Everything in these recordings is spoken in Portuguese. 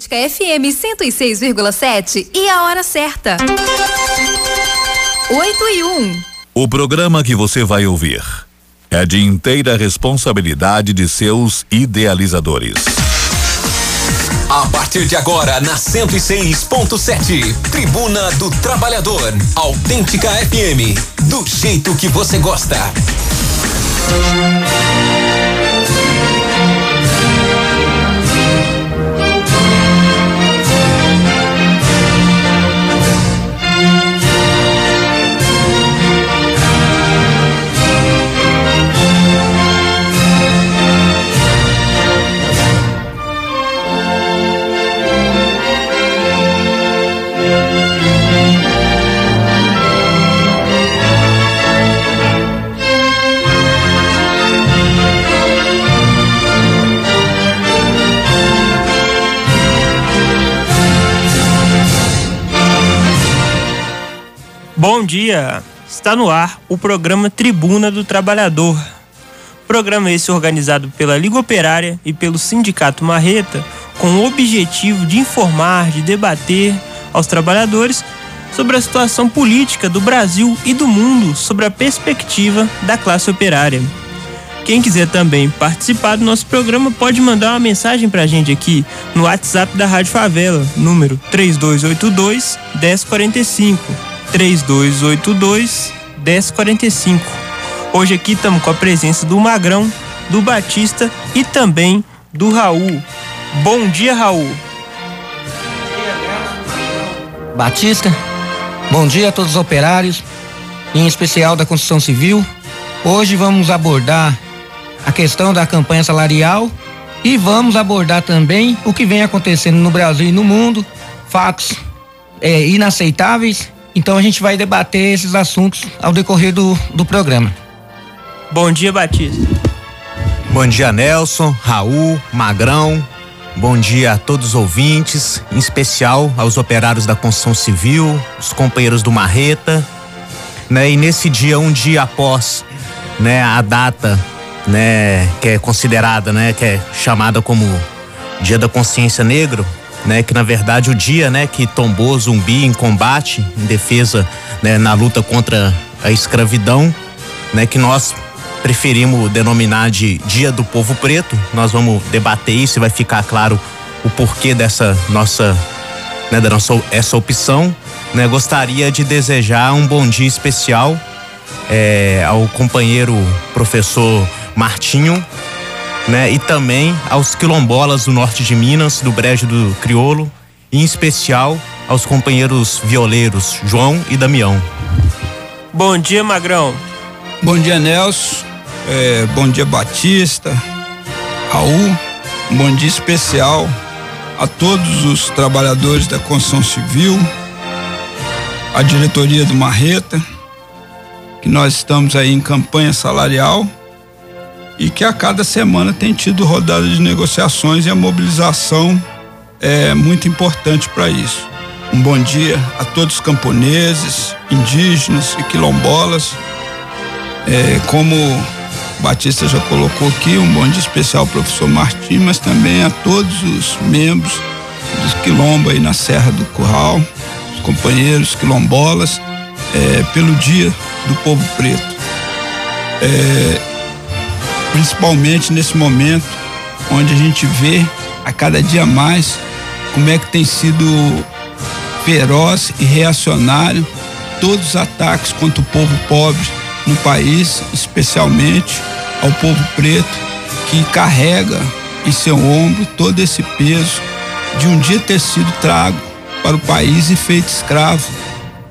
FM 106,7 e a hora certa. 8 e 1. O programa que você vai ouvir é de inteira responsabilidade de seus idealizadores. A partir de agora, na 106.7, Tribuna do Trabalhador, Autêntica FM, do jeito que você gosta. Bom dia! Está no ar o programa Tribuna do Trabalhador. Programa esse organizado pela Liga Operária e pelo Sindicato Marreta, com o objetivo de informar, de debater aos trabalhadores sobre a situação política do Brasil e do mundo, sobre a perspectiva da classe operária. Quem quiser também participar do nosso programa pode mandar uma mensagem pra gente aqui no WhatsApp da Rádio Favela, número 3282 1045 3282 1045. Hoje aqui estamos com a presença do Magrão, do Batista e também do Raul. Bom dia, Raul. Batista, bom dia a todos os operários, em especial da construção civil. Hoje vamos abordar a questão da campanha salarial e vamos abordar também o que vem acontecendo no Brasil e no mundo, fatos é, inaceitáveis então a gente vai debater esses assuntos ao decorrer do, do programa. Bom dia, Batista. Bom dia, Nelson, Raul, Magrão. Bom dia a todos os ouvintes, em especial aos operários da construção civil, os companheiros do Marreta. Né? E nesse dia, um dia após né, a data né, que é considerada, né, que é chamada como Dia da Consciência Negro, né, que na verdade o dia, né, que tombou zumbi em combate, em defesa, né, na luta contra a escravidão, né, que nós preferimos denominar de Dia do Povo Preto. Nós vamos debater isso e vai ficar claro o porquê dessa nossa, né, da nossa essa opção. Né, gostaria de desejar um bom dia especial é, ao companheiro professor Martinho, né? E também aos quilombolas do norte de Minas, do Brejo do Criolo, e em especial aos companheiros violeiros João e Damião. Bom dia, Magrão. Bom dia, Nelson. É, bom dia, Batista. Raul. Um bom dia especial a todos os trabalhadores da construção civil, a diretoria do Marreta, que nós estamos aí em campanha salarial e que a cada semana tem tido rodada de negociações e a mobilização é muito importante para isso. Um bom dia a todos os camponeses, indígenas e quilombolas. É, como Batista já colocou aqui, um bom dia especial ao professor Martim, mas também a todos os membros dos quilombo aí na Serra do Curral, os companheiros quilombolas, é, pelo dia do povo preto. É, principalmente nesse momento onde a gente vê a cada dia mais como é que tem sido feroz e reacionário todos os ataques contra o povo pobre no país, especialmente ao povo preto, que carrega em seu ombro todo esse peso de um dia ter sido trago para o país e feito escravo.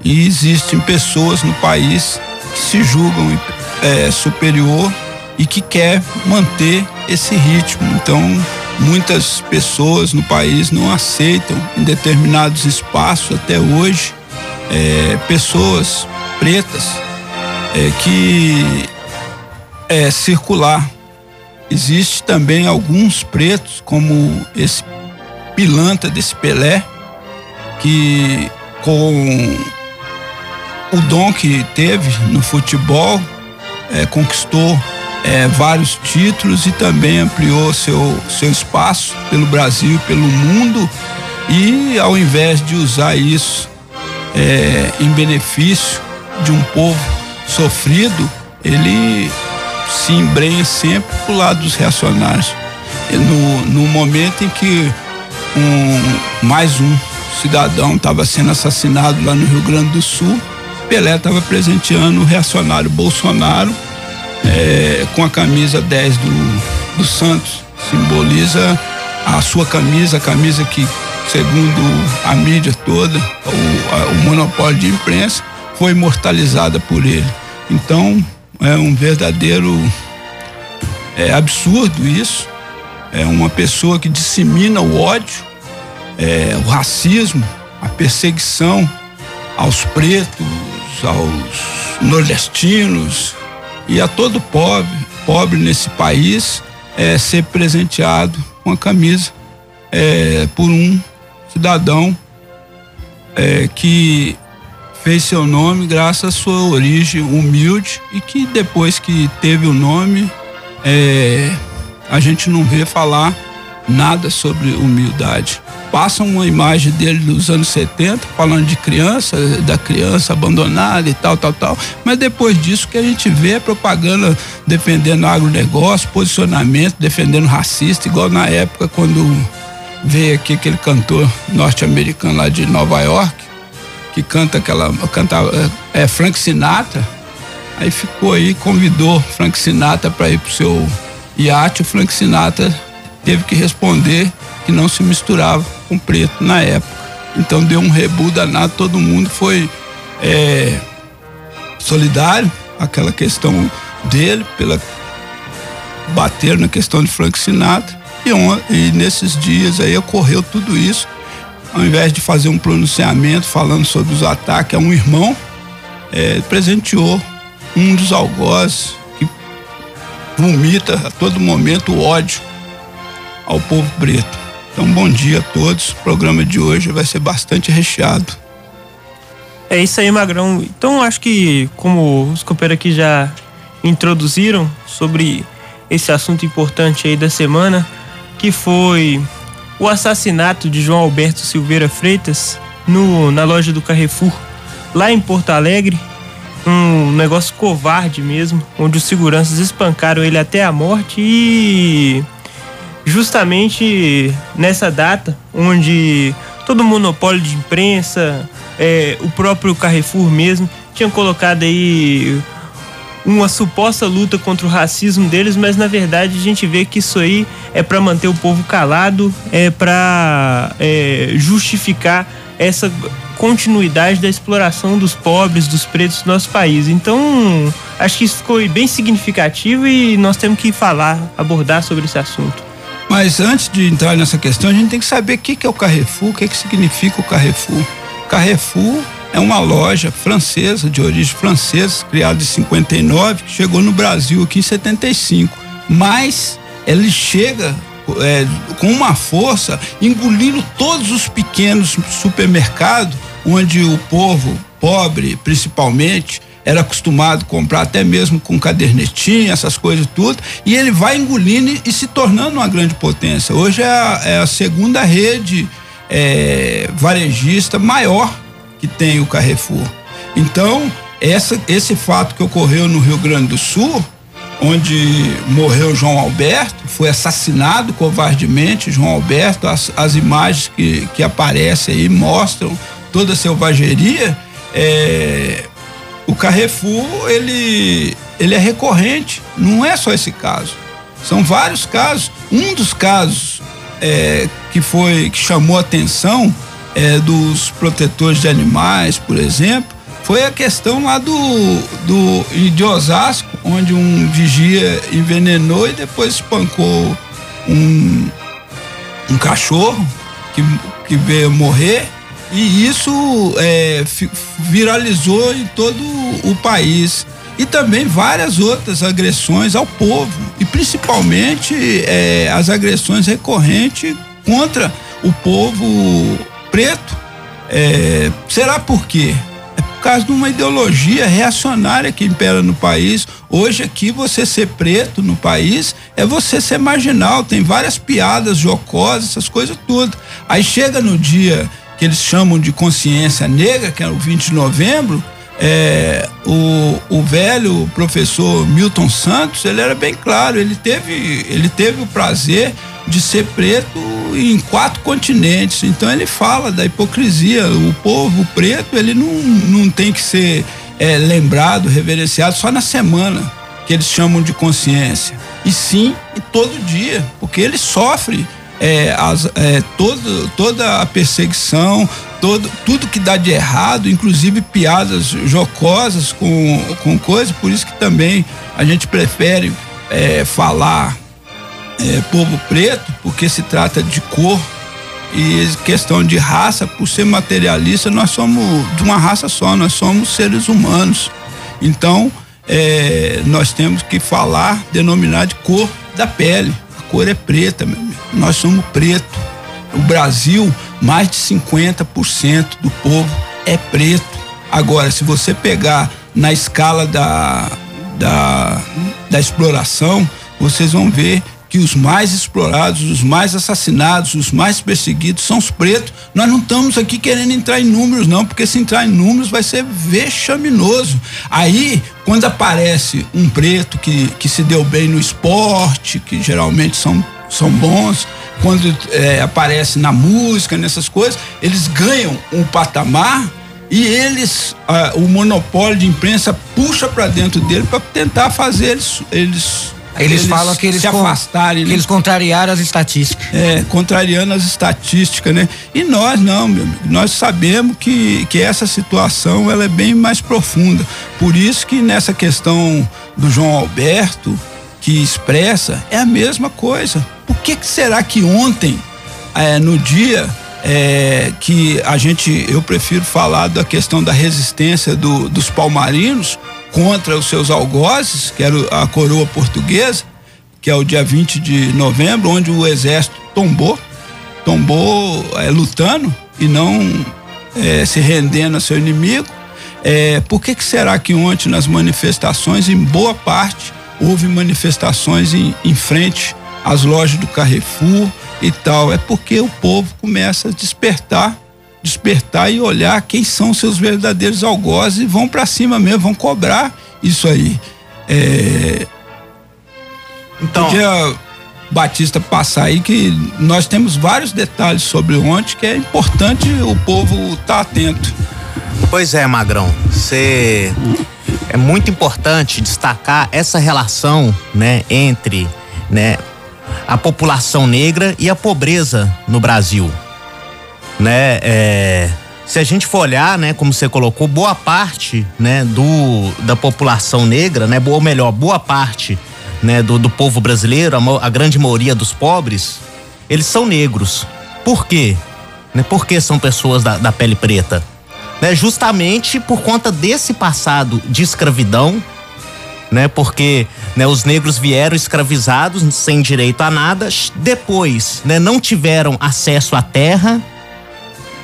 E existem pessoas no país que se julgam é, superior e que quer manter esse ritmo. Então, muitas pessoas no país não aceitam em determinados espaços até hoje é, pessoas pretas é, que é circular. Existe também alguns pretos, como esse pilantra desse Pelé, que com o dom que teve no futebol, é, conquistou é, vários títulos e também ampliou seu, seu espaço pelo Brasil, pelo mundo e ao invés de usar isso é, em benefício de um povo sofrido, ele se embrenha sempre pro lado dos reacionários. No, no momento em que um, mais um cidadão estava sendo assassinado lá no Rio Grande do Sul, Pelé estava presenteando o reacionário Bolsonaro é, com a camisa 10 do, do Santos. Simboliza a sua camisa, a camisa que, segundo a mídia toda, o, a, o monopólio de imprensa, foi imortalizada por ele. Então, é um verdadeiro é, absurdo isso. É uma pessoa que dissemina o ódio, é, o racismo, a perseguição aos pretos, aos nordestinos e a todo pobre, pobre nesse país é, ser presenteado com a camisa é, por um cidadão é, que fez seu nome graças à sua origem humilde e que depois que teve o nome, é, a gente não vê falar nada sobre humildade. Passa uma imagem dele dos anos 70, falando de criança, da criança abandonada e tal, tal, tal. Mas depois disso que a gente vê é propaganda defendendo agronegócio, posicionamento, defendendo racista, igual na época quando veio aqui aquele cantor norte-americano lá de Nova York, que canta aquela. Canta, é Frank Sinatra. Aí ficou aí, convidou Frank Sinatra para ir pro seu iate. O Frank Sinatra teve que responder que não se misturava com preto na época. Então deu um rebu danado, todo mundo foi é, solidário aquela questão dele, pela bater na questão de Frank Sinatra. E, on, e nesses dias aí ocorreu tudo isso ao invés de fazer um pronunciamento falando sobre os ataques a um irmão, é, presenteou um dos algozes que vomita a todo momento o ódio ao povo preto. Então, bom dia a todos. O programa de hoje vai ser bastante recheado. É isso aí, Magrão. Então, acho que, como os companheiros aqui já introduziram sobre esse assunto importante aí da semana, que foi o assassinato de João Alberto Silveira Freitas no, na loja do Carrefour, lá em Porto Alegre. Um negócio covarde mesmo, onde os seguranças espancaram ele até a morte e justamente nessa data, onde todo o monopólio de imprensa, é, o próprio Carrefour mesmo, tinham colocado aí uma suposta luta contra o racismo deles, mas na verdade a gente vê que isso aí é para manter o povo calado, é para é, justificar essa continuidade da exploração dos pobres, dos pretos do nosso país. Então, acho que isso ficou bem significativo e nós temos que falar, abordar sobre esse assunto. Mas antes de entrar nessa questão, a gente tem que saber o que, que é o Carrefour, o que, que significa o Carrefour. Carrefour é uma loja francesa, de origem francesa, criada em 59, que chegou no Brasil aqui em 75. Mas ele chega é, com uma força, engolindo todos os pequenos supermercados, onde o povo pobre, principalmente, era acostumado a comprar até mesmo com cadernetinha, essas coisas tudo, e ele vai engolindo e, e se tornando uma grande potência. Hoje é a, é a segunda rede é, varejista maior que tem o Carrefour. Então, essa, esse fato que ocorreu no Rio Grande do Sul, onde morreu João Alberto, foi assassinado covardemente João Alberto, as, as imagens que, que aparecem aí mostram toda a selvageria. É, o Carrefour, ele, ele é recorrente, não é só esse caso. São vários casos. Um dos casos é, que foi que chamou atenção é, dos protetores de animais, por exemplo, foi a questão lá do, do de Osasco, onde um vigia envenenou e depois espancou um, um cachorro que, que veio morrer. E isso é, viralizou em todo o país. E também várias outras agressões ao povo, e principalmente é, as agressões recorrentes contra o povo preto. É, será por quê? causa de uma ideologia reacionária que impera no país. Hoje aqui você ser preto no país é você ser marginal, tem várias piadas jocosas, essas coisas tudo. Aí chega no dia que eles chamam de consciência negra, que é o 20 de novembro, é, o, o velho professor Milton Santos, ele era bem claro, ele teve, ele teve o prazer de ser preto em quatro continentes. Então ele fala da hipocrisia. O povo preto, ele não, não tem que ser é, lembrado, reverenciado só na semana, que eles chamam de consciência. E sim, todo dia, porque ele sofre é, as, é, todo, toda a perseguição, todo, tudo que dá de errado, inclusive piadas jocosas com, com coisas, por isso que também a gente prefere é, falar é, povo preto, porque se trata de cor e questão de raça, por ser materialista, nós somos de uma raça só, nós somos seres humanos. Então, é, nós temos que falar, denominar de cor da pele. A cor é preta, meu amigo. Nós somos preto. O Brasil, mais de 50% do povo é preto. Agora, se você pegar na escala da, da, da exploração, vocês vão ver que os mais explorados, os mais assassinados, os mais perseguidos são os pretos. Nós não estamos aqui querendo entrar em números, não, porque se entrar em números vai ser vexaminoso. Aí, quando aparece um preto que, que se deu bem no esporte, que geralmente são, são bons, quando é, aparece na música, nessas coisas, eles ganham um patamar e eles, ah, o monopólio de imprensa puxa para dentro dele para tentar fazer eles, eles eles, eles falam que eles se afastarem, que né? eles contrariaram as estatísticas. É, contrariando as estatísticas, né? E nós não, meu amigo, nós sabemos que, que essa situação ela é bem mais profunda. Por isso que nessa questão do João Alberto, que expressa, é a mesma coisa. Por que, que será que ontem, é, no dia é, que a gente, eu prefiro falar da questão da resistência do, dos palmarinos, contra os seus algozes, que era a coroa portuguesa, que é o dia 20 de novembro, onde o exército tombou, tombou é, lutando e não é, se rendendo a seu inimigo. É, por que, que será que ontem nas manifestações, em boa parte, houve manifestações em, em frente às lojas do Carrefour e tal? É porque o povo começa a despertar despertar e olhar quem são seus verdadeiros algozes e vão para cima mesmo, vão cobrar isso aí. É... Então, podia Batista passar aí que nós temos vários detalhes sobre ontem que é importante o povo estar tá atento. Pois é, Magrão, você é muito importante destacar essa relação, né, entre, né, a população negra e a pobreza no Brasil né? É, se a gente for olhar, né, como você colocou, boa parte, né, do da população negra, né, ou melhor, boa parte, né, do, do povo brasileiro, a, a grande maioria dos pobres, eles são negros. Por quê? Né, por que são pessoas da, da pele preta? Né, justamente por conta desse passado de escravidão, né? Porque né, os negros vieram escravizados sem direito a nada, depois, né, não tiveram acesso à terra,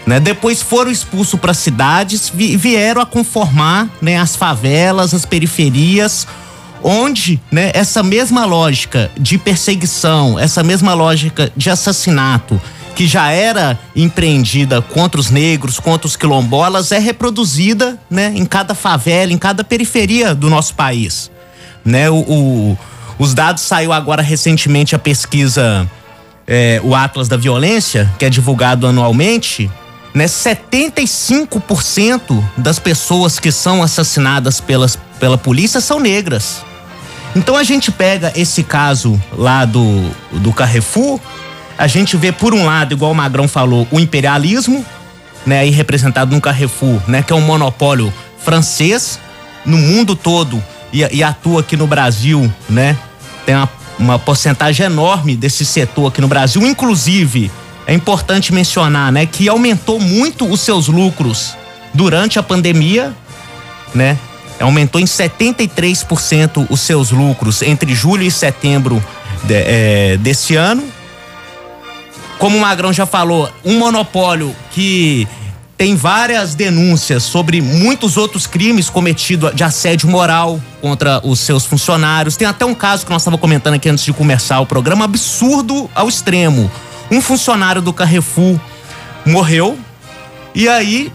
né? Depois foram expulsos para cidades e vieram a conformar né, as favelas, as periferias, onde né, essa mesma lógica de perseguição, essa mesma lógica de assassinato que já era empreendida contra os negros, contra os quilombolas, é reproduzida né, em cada favela, em cada periferia do nosso país. Né, o, o os dados saiu agora recentemente a pesquisa, é, o Atlas da Violência, que é divulgado anualmente, né? 75% das pessoas que são assassinadas pelas, pela polícia são negras. Então a gente pega esse caso lá do, do Carrefour, a gente vê por um lado, igual o Magrão falou, o imperialismo, né, aí representado no Carrefour, né, que é um monopólio francês no mundo todo e, e atua aqui no Brasil, né? Tem uma, uma porcentagem enorme desse setor aqui no Brasil, inclusive é importante mencionar, né, que aumentou muito os seus lucros durante a pandemia, né? Aumentou em 73% os seus lucros entre julho e setembro de, é, desse ano. Como o Magrão já falou, um monopólio que tem várias denúncias sobre muitos outros crimes cometidos de assédio moral contra os seus funcionários. Tem até um caso que nós estávamos comentando aqui antes de começar o programa, absurdo ao extremo. Um funcionário do Carrefour morreu e aí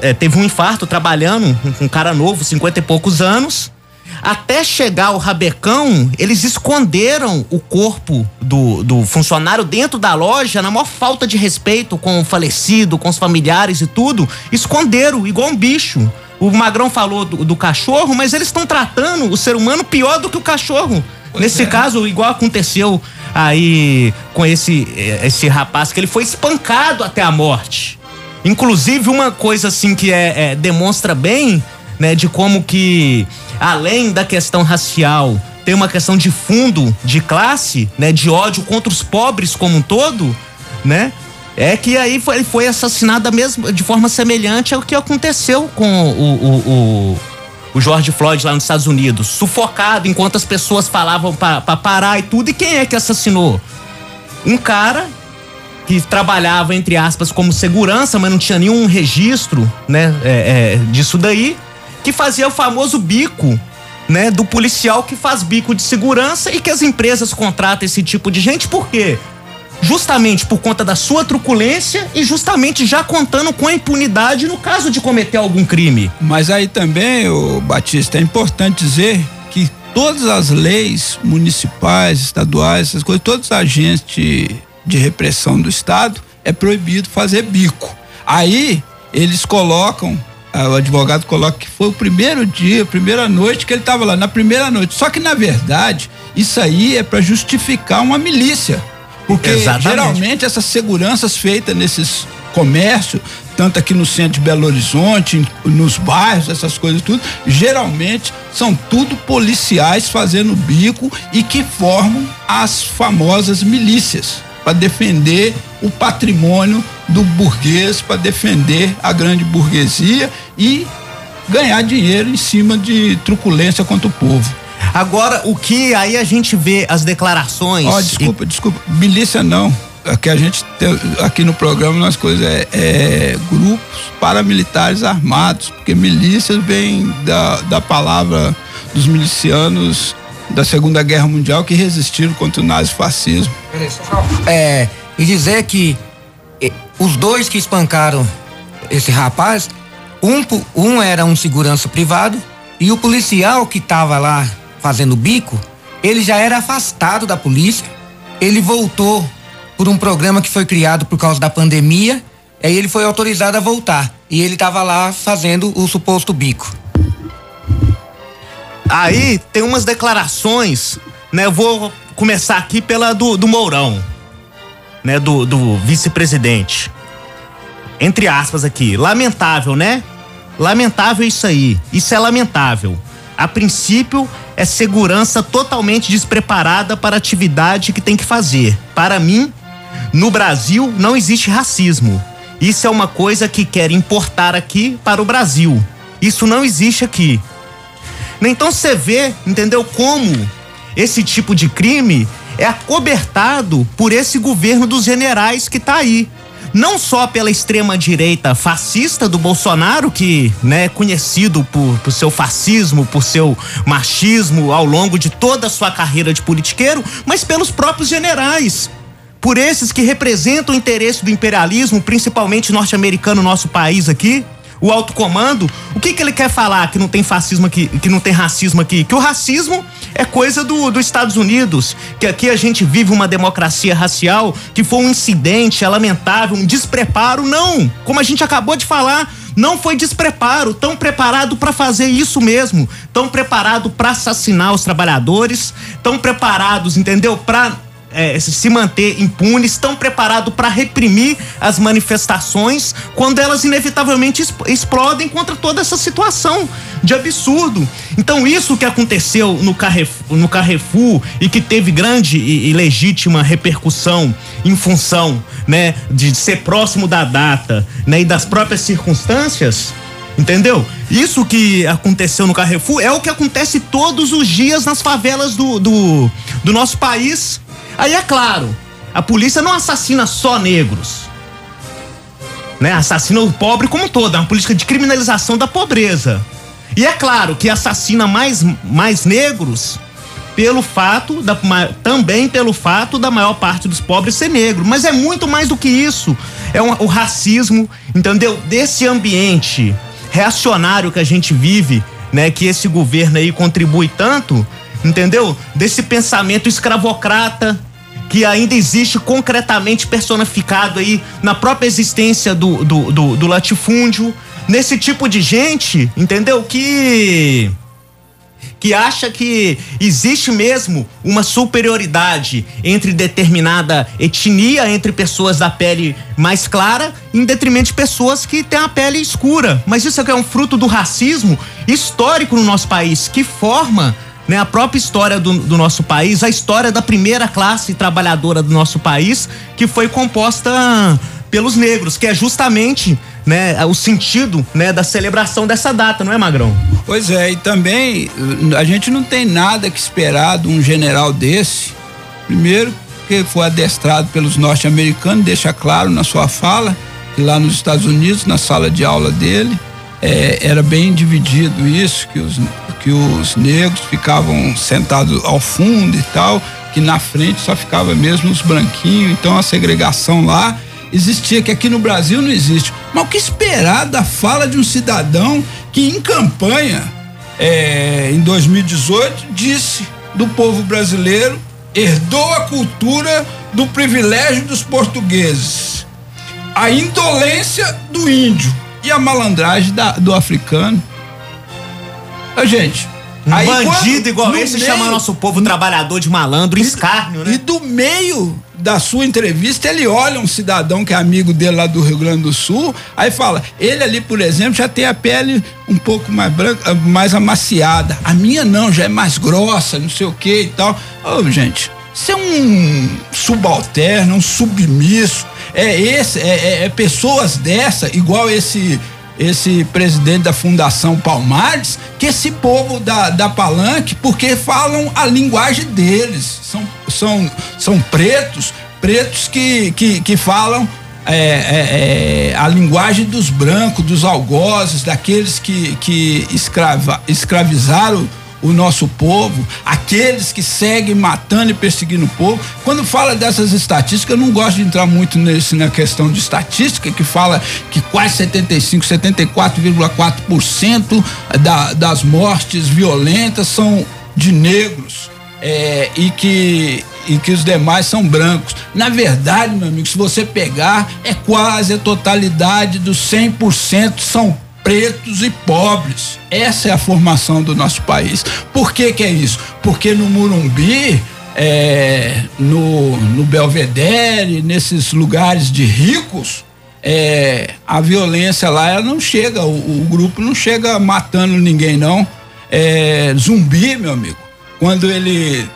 é, teve um infarto trabalhando, um, um cara novo, 50 e poucos anos. Até chegar o rabecão, eles esconderam o corpo do, do funcionário dentro da loja, na maior falta de respeito com o falecido, com os familiares e tudo. Esconderam, igual um bicho. O Magrão falou do, do cachorro, mas eles estão tratando o ser humano pior do que o cachorro. Pois Nesse é. caso, igual aconteceu aí com esse, esse rapaz, que ele foi espancado até a morte. Inclusive, uma coisa assim que é, é demonstra bem, né, de como que além da questão racial, tem uma questão de fundo, de classe, né, de ódio contra os pobres como um todo, né? É que aí foi, ele foi assassinado mesmo, de forma semelhante ao que aconteceu com o, o, o, o George Floyd lá nos Estados Unidos. Sufocado enquanto as pessoas falavam para parar e tudo. E quem é que assassinou? Um cara que trabalhava, entre aspas, como segurança, mas não tinha nenhum registro, né, é, é, disso daí que fazia o famoso bico, né, do policial que faz bico de segurança e que as empresas contratam esse tipo de gente, por quê? Justamente por conta da sua truculência e justamente já contando com a impunidade no caso de cometer algum crime. Mas aí também, o Batista, é importante dizer que todas as leis municipais, estaduais, essas coisas, todos os agentes de repressão do Estado é proibido fazer bico. Aí eles colocam o advogado coloca que foi o primeiro dia, a primeira noite que ele estava lá, na primeira noite. Só que, na verdade, isso aí é para justificar uma milícia. Porque Exatamente. geralmente essas seguranças feitas nesses comércios, tanto aqui no centro de Belo Horizonte, nos bairros, essas coisas tudo, geralmente são tudo policiais fazendo bico e que formam as famosas milícias para defender o patrimônio do burguês, para defender a grande burguesia e ganhar dinheiro em cima de truculência contra o povo. Agora, o que aí a gente vê as declarações. Ó, oh, desculpa, e... desculpa. Milícia não. Aqui a gente tem, aqui no programa nós coisas é, é, grupos paramilitares armados, porque milícias vem da, da palavra dos milicianos da Segunda Guerra Mundial que resistiram contra o nazifascismo. É, e dizer que os dois que espancaram esse rapaz, um, um era um segurança privado e o policial que estava lá fazendo bico, ele já era afastado da polícia. Ele voltou por um programa que foi criado por causa da pandemia. Aí ele foi autorizado a voltar e ele estava lá fazendo o suposto bico. Aí tem umas declarações, né? Eu vou começar aqui pela do, do Mourão, né? Do, do vice-presidente. Entre aspas aqui, lamentável, né? Lamentável isso aí. Isso é lamentável. A princípio, é segurança totalmente despreparada para a atividade que tem que fazer. Para mim, no Brasil não existe racismo. Isso é uma coisa que quer importar aqui para o Brasil. Isso não existe aqui. Então você vê, entendeu, como esse tipo de crime é acobertado por esse governo dos generais que tá aí. Não só pela extrema direita fascista do Bolsonaro, que né, é conhecido por, por seu fascismo, por seu machismo ao longo de toda a sua carreira de politiqueiro, mas pelos próprios generais por esses que representam o interesse do imperialismo, principalmente norte-americano, nosso país aqui, o alto comando, o que que ele quer falar que não tem fascismo aqui, que não tem racismo aqui? Que o racismo é coisa do, dos Estados Unidos, que aqui a gente vive uma democracia racial, que foi um incidente, é lamentável, um despreparo, não. Como a gente acabou de falar, não foi despreparo, tão preparado para fazer isso mesmo, tão preparado para assassinar os trabalhadores, tão preparados, entendeu? Para é, se manter impunes, estão preparados para reprimir as manifestações quando elas inevitavelmente explodem contra toda essa situação de absurdo. Então, isso que aconteceu no Carrefour, no Carrefour e que teve grande e, e legítima repercussão em função né, de ser próximo da data né, e das próprias circunstâncias. Entendeu? Isso que aconteceu no Carrefour é o que acontece todos os dias nas favelas do, do, do nosso país. Aí é claro, a polícia não assassina só negros. né? Assassina o pobre como todo, é uma política de criminalização da pobreza. E é claro que assassina mais, mais negros pelo fato da, também pelo fato da maior parte dos pobres ser negro, mas é muito mais do que isso. É um, o racismo, entendeu? Desse ambiente reacionário que a gente vive, né, que esse governo aí contribui tanto, entendeu? Desse pensamento escravocrata que ainda existe concretamente personificado aí na própria existência do, do, do, do latifúndio, nesse tipo de gente, entendeu? Que que acha que existe mesmo uma superioridade entre determinada etnia, entre pessoas da pele mais clara, em detrimento de pessoas que têm a pele escura. Mas isso é um fruto do racismo histórico no nosso país, que forma né, a própria história do, do, nosso país, a história da primeira classe trabalhadora do nosso país, que foi composta pelos negros, que é justamente né, o sentido né, da celebração dessa data, não é, Magrão? Pois é, e também a gente não tem nada que esperar de um general desse. Primeiro, que foi adestrado pelos norte-americanos, deixa claro na sua fala, que lá nos Estados Unidos, na sala de aula dele, é, era bem dividido isso, que os, que os negros ficavam sentados ao fundo e tal, que na frente só ficava mesmo os branquinhos, então a segregação lá existia, que aqui no Brasil não existe. Mas o que esperar da fala de um cidadão que em campanha, é, em 2018, disse do povo brasileiro, herdou a cultura do privilégio dos portugueses, a indolência do índio e a malandragem da, do africano. A gente, um Aí, bandido quando, igual esse meio, chama nosso povo trabalhador de malandro, escárnio, né? E do meio da sua entrevista, ele olha um cidadão que é amigo dele lá do Rio Grande do Sul, aí fala: ele ali, por exemplo, já tem a pele um pouco mais branca, mais amaciada. A minha não, já é mais grossa, não sei o que e tal. Ô, gente, isso é um subalterno, um submisso. É esse, é, é, é pessoas dessa, igual esse esse presidente da Fundação Palmares, que esse povo da, da Palanque, porque falam a linguagem deles. São, são, são pretos, pretos que, que, que falam é, é, é, a linguagem dos brancos, dos algozes, daqueles que, que escrava, escravizaram o nosso povo, aqueles que seguem matando e perseguindo o povo. Quando fala dessas estatísticas, eu não gosto de entrar muito nesse, na questão de estatística, que fala que quase 75, 74,4% da, das mortes violentas são de negros. É, e que e que os demais são brancos. Na verdade, meu amigo, se você pegar, é quase a totalidade dos 100% são pretos e pobres. Essa é a formação do nosso país. Por que que é isso? Porque no Murumbi, é, no, no Belvedere, nesses lugares de ricos, é, a violência lá ela não chega, o, o, grupo não chega matando ninguém não. É, zumbi, meu amigo, quando ele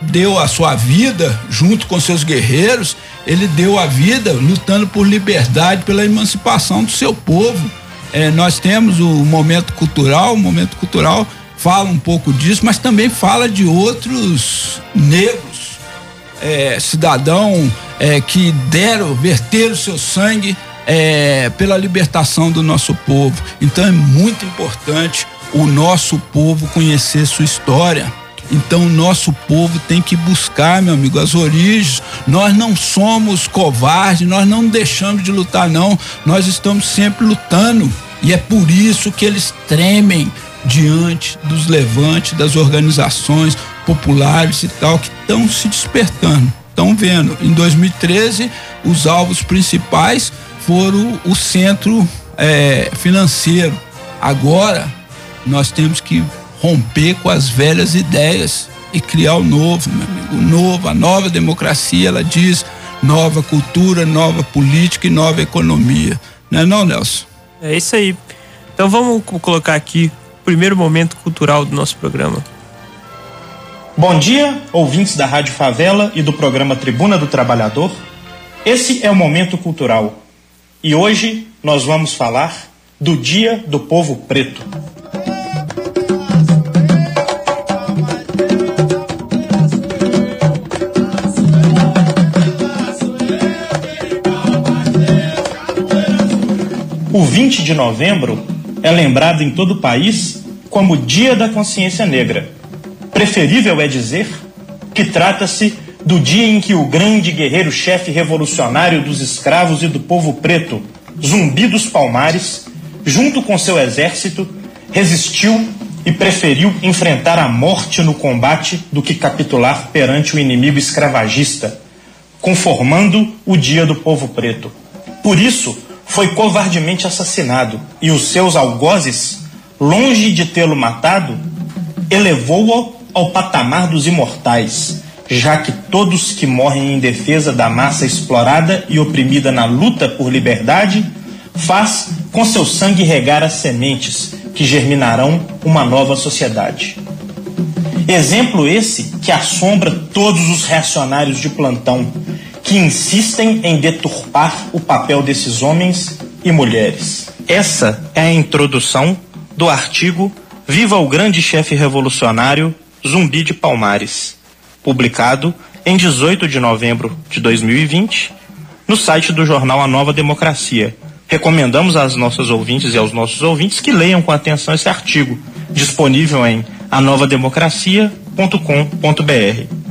deu a sua vida junto com seus guerreiros, ele deu a vida lutando por liberdade, pela emancipação do seu povo é, nós temos o momento cultural, o momento cultural fala um pouco disso, mas também fala de outros negros, é, cidadão é, que deram, verter o seu sangue é, pela libertação do nosso povo. Então é muito importante o nosso povo conhecer sua história. Então, o nosso povo tem que buscar, meu amigo, as origens. Nós não somos covardes, nós não deixamos de lutar, não. Nós estamos sempre lutando. E é por isso que eles tremem diante dos levantes das organizações populares e tal que estão se despertando. Estão vendo. Em 2013, os alvos principais foram o centro é, financeiro. Agora, nós temos que romper com as velhas ideias e criar o novo, meu amigo. O novo, a nova democracia, ela diz nova cultura, nova política e nova economia. Não é não, Nelson? É isso aí. Então vamos colocar aqui o primeiro momento cultural do nosso programa. Bom dia, ouvintes da Rádio Favela e do programa Tribuna do Trabalhador. Esse é o Momento Cultural e hoje nós vamos falar do Dia do Povo Preto. O 20 de novembro é lembrado em todo o país como Dia da Consciência Negra. Preferível é dizer que trata-se do dia em que o grande guerreiro-chefe revolucionário dos escravos e do povo preto, Zumbi dos Palmares, junto com seu exército, resistiu e preferiu enfrentar a morte no combate do que capitular perante o inimigo escravagista, conformando o dia do povo preto. Por isso, foi covardemente assassinado e os seus algozes, longe de tê-lo matado, elevou-o ao patamar dos imortais, já que todos que morrem em defesa da massa explorada e oprimida na luta por liberdade, faz com seu sangue regar as sementes que germinarão uma nova sociedade. Exemplo esse que assombra todos os reacionários de plantão que insistem em deturpar o papel desses homens e mulheres. Essa é a introdução do artigo Viva o Grande Chefe Revolucionário Zumbi de Palmares, publicado em 18 de novembro de 2020 no site do jornal A Nova Democracia. Recomendamos às nossas ouvintes e aos nossos ouvintes que leiam com atenção esse artigo, disponível em anovademocracia.com.br.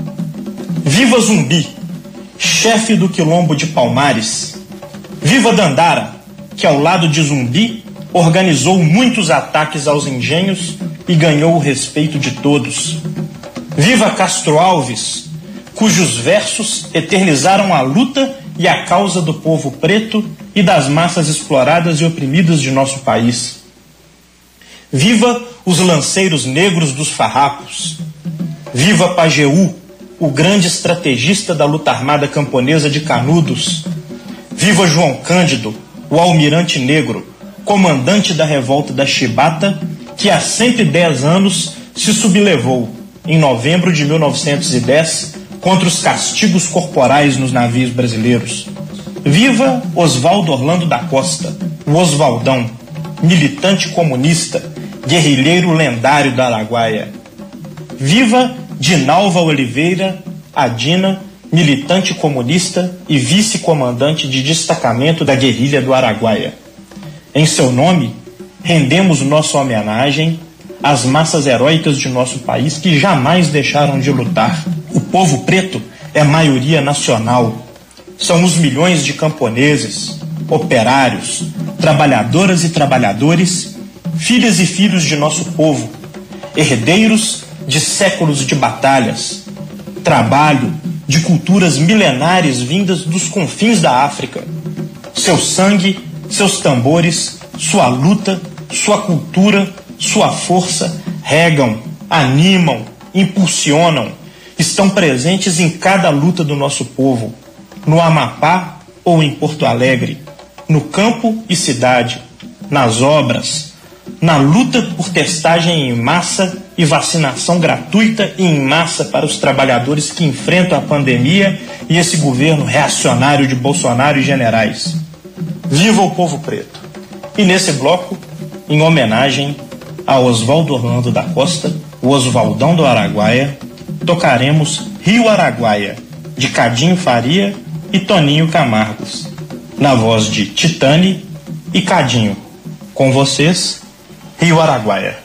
Viva Zumbi, chefe do quilombo de Palmares. Viva Dandara, que ao lado de Zumbi organizou muitos ataques aos engenhos e ganhou o respeito de todos. Viva Castro Alves, cujos versos eternizaram a luta e a causa do povo preto e das massas exploradas e oprimidas de nosso país. Viva os lanceiros negros dos farrapos. Viva Pajeú, o grande estrategista da luta armada camponesa de Canudos. Viva João Cândido, o almirante negro, comandante da revolta da Chibata, que há 110 anos se sublevou, em novembro de 1910, contra os castigos corporais nos navios brasileiros. Viva Oswaldo Orlando da Costa, o Oswaldão, militante comunista, guerrilheiro lendário da Araguaia. Viva Dinalva Oliveira Adina, militante comunista e vice-comandante de destacamento da guerrilha do Araguaia. Em seu nome, rendemos nossa homenagem às massas heróicas de nosso país que jamais deixaram de lutar. O povo preto é maioria nacional. São os milhões de camponeses, operários, trabalhadoras e trabalhadores, filhas e filhos de nosso povo, herdeiros de séculos de batalhas, trabalho de culturas milenares vindas dos confins da África. Seu sangue, seus tambores, sua luta, sua cultura, sua força regam, animam, impulsionam, estão presentes em cada luta do nosso povo, no Amapá ou em Porto Alegre, no campo e cidade, nas obras, na luta por testagem em massa e vacinação gratuita e em massa para os trabalhadores que enfrentam a pandemia e esse governo reacionário de Bolsonaro e generais. Viva o povo preto! E nesse bloco, em homenagem a Oswaldo Orlando da Costa, o Oswaldão do Araguaia, tocaremos Rio Araguaia, de Cadinho Faria e Toninho Camargos, na voz de Titane e Cadinho. Com vocês, Rio Araguaia.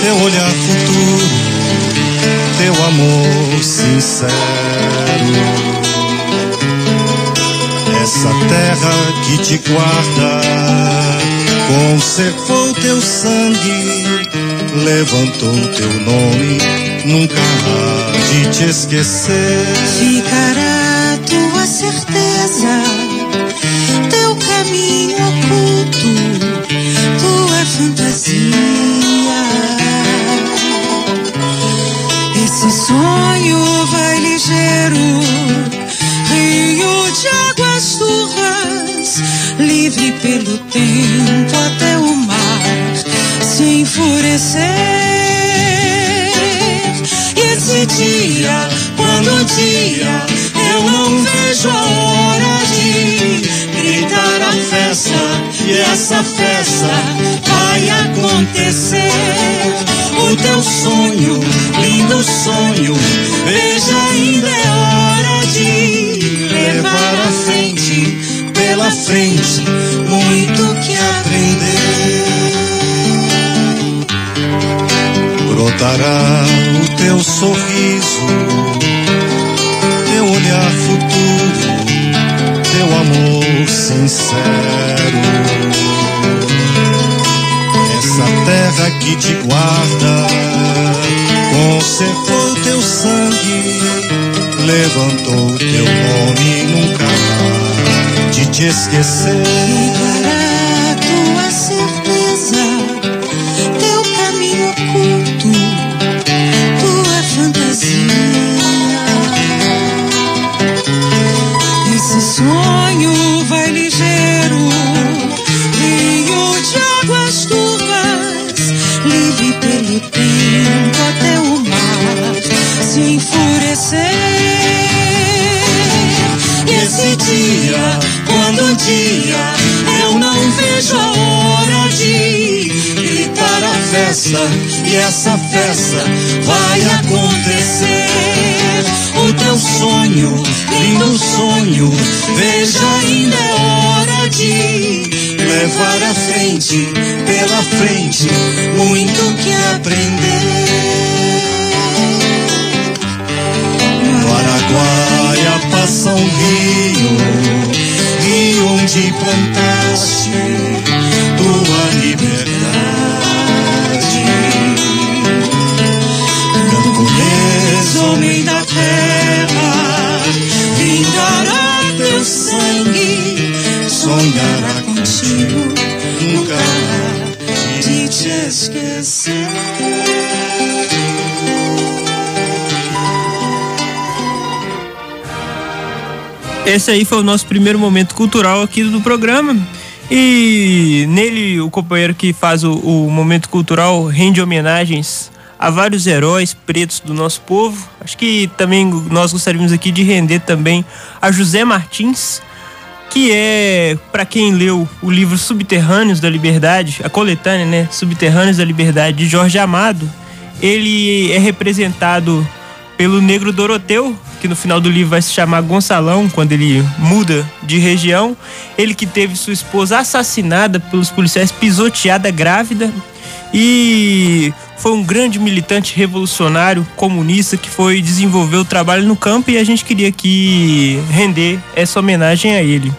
Teu olhar futuro, teu amor sincero essa terra que te guarda conservou teu sangue, levantou teu nome, nunca há de te esquecer. Ficará pelo tempo até o mar se enfurecer. E esse dia, quando o dia eu não vejo a hora de gritar a festa. E essa festa vai acontecer. O teu sonho, lindo sonho, veja ainda é hora pela frente, muito que aprender. Brotará o teu sorriso, teu olhar futuro, teu amor sincero. Essa terra que te guarda, conservou teu sangue, levantou teu nome nunca há de te esquecer. Para tua certeza, teu caminho oculto, tua fantasia. Esse sonho vai ligeiro, rio de águas turvas, livre pelo tempo até o mar se enfurecer. E esse dia, um dia eu não vejo a hora de gritar a festa, e essa festa vai acontecer. O teu sonho, lindo sonho, veja ainda é hora de levar à frente, pela frente, muito que aprender. No Araguaia passa um rio, rio onde plantaste Esse aí foi o nosso primeiro momento cultural aqui do programa. E nele o companheiro que faz o, o momento cultural rende homenagens a vários heróis pretos do nosso povo. Acho que também nós gostaríamos aqui de render também a José Martins, que é, para quem leu o livro Subterrâneos da Liberdade, a coletânea, né, Subterrâneos da Liberdade de Jorge Amado, ele é representado pelo Negro Doroteu, que no final do livro vai se chamar Gonçalão, quando ele muda de região. Ele que teve sua esposa assassinada pelos policiais, pisoteada grávida. E foi um grande militante revolucionário comunista que foi desenvolver o trabalho no campo e a gente queria aqui render essa homenagem a ele.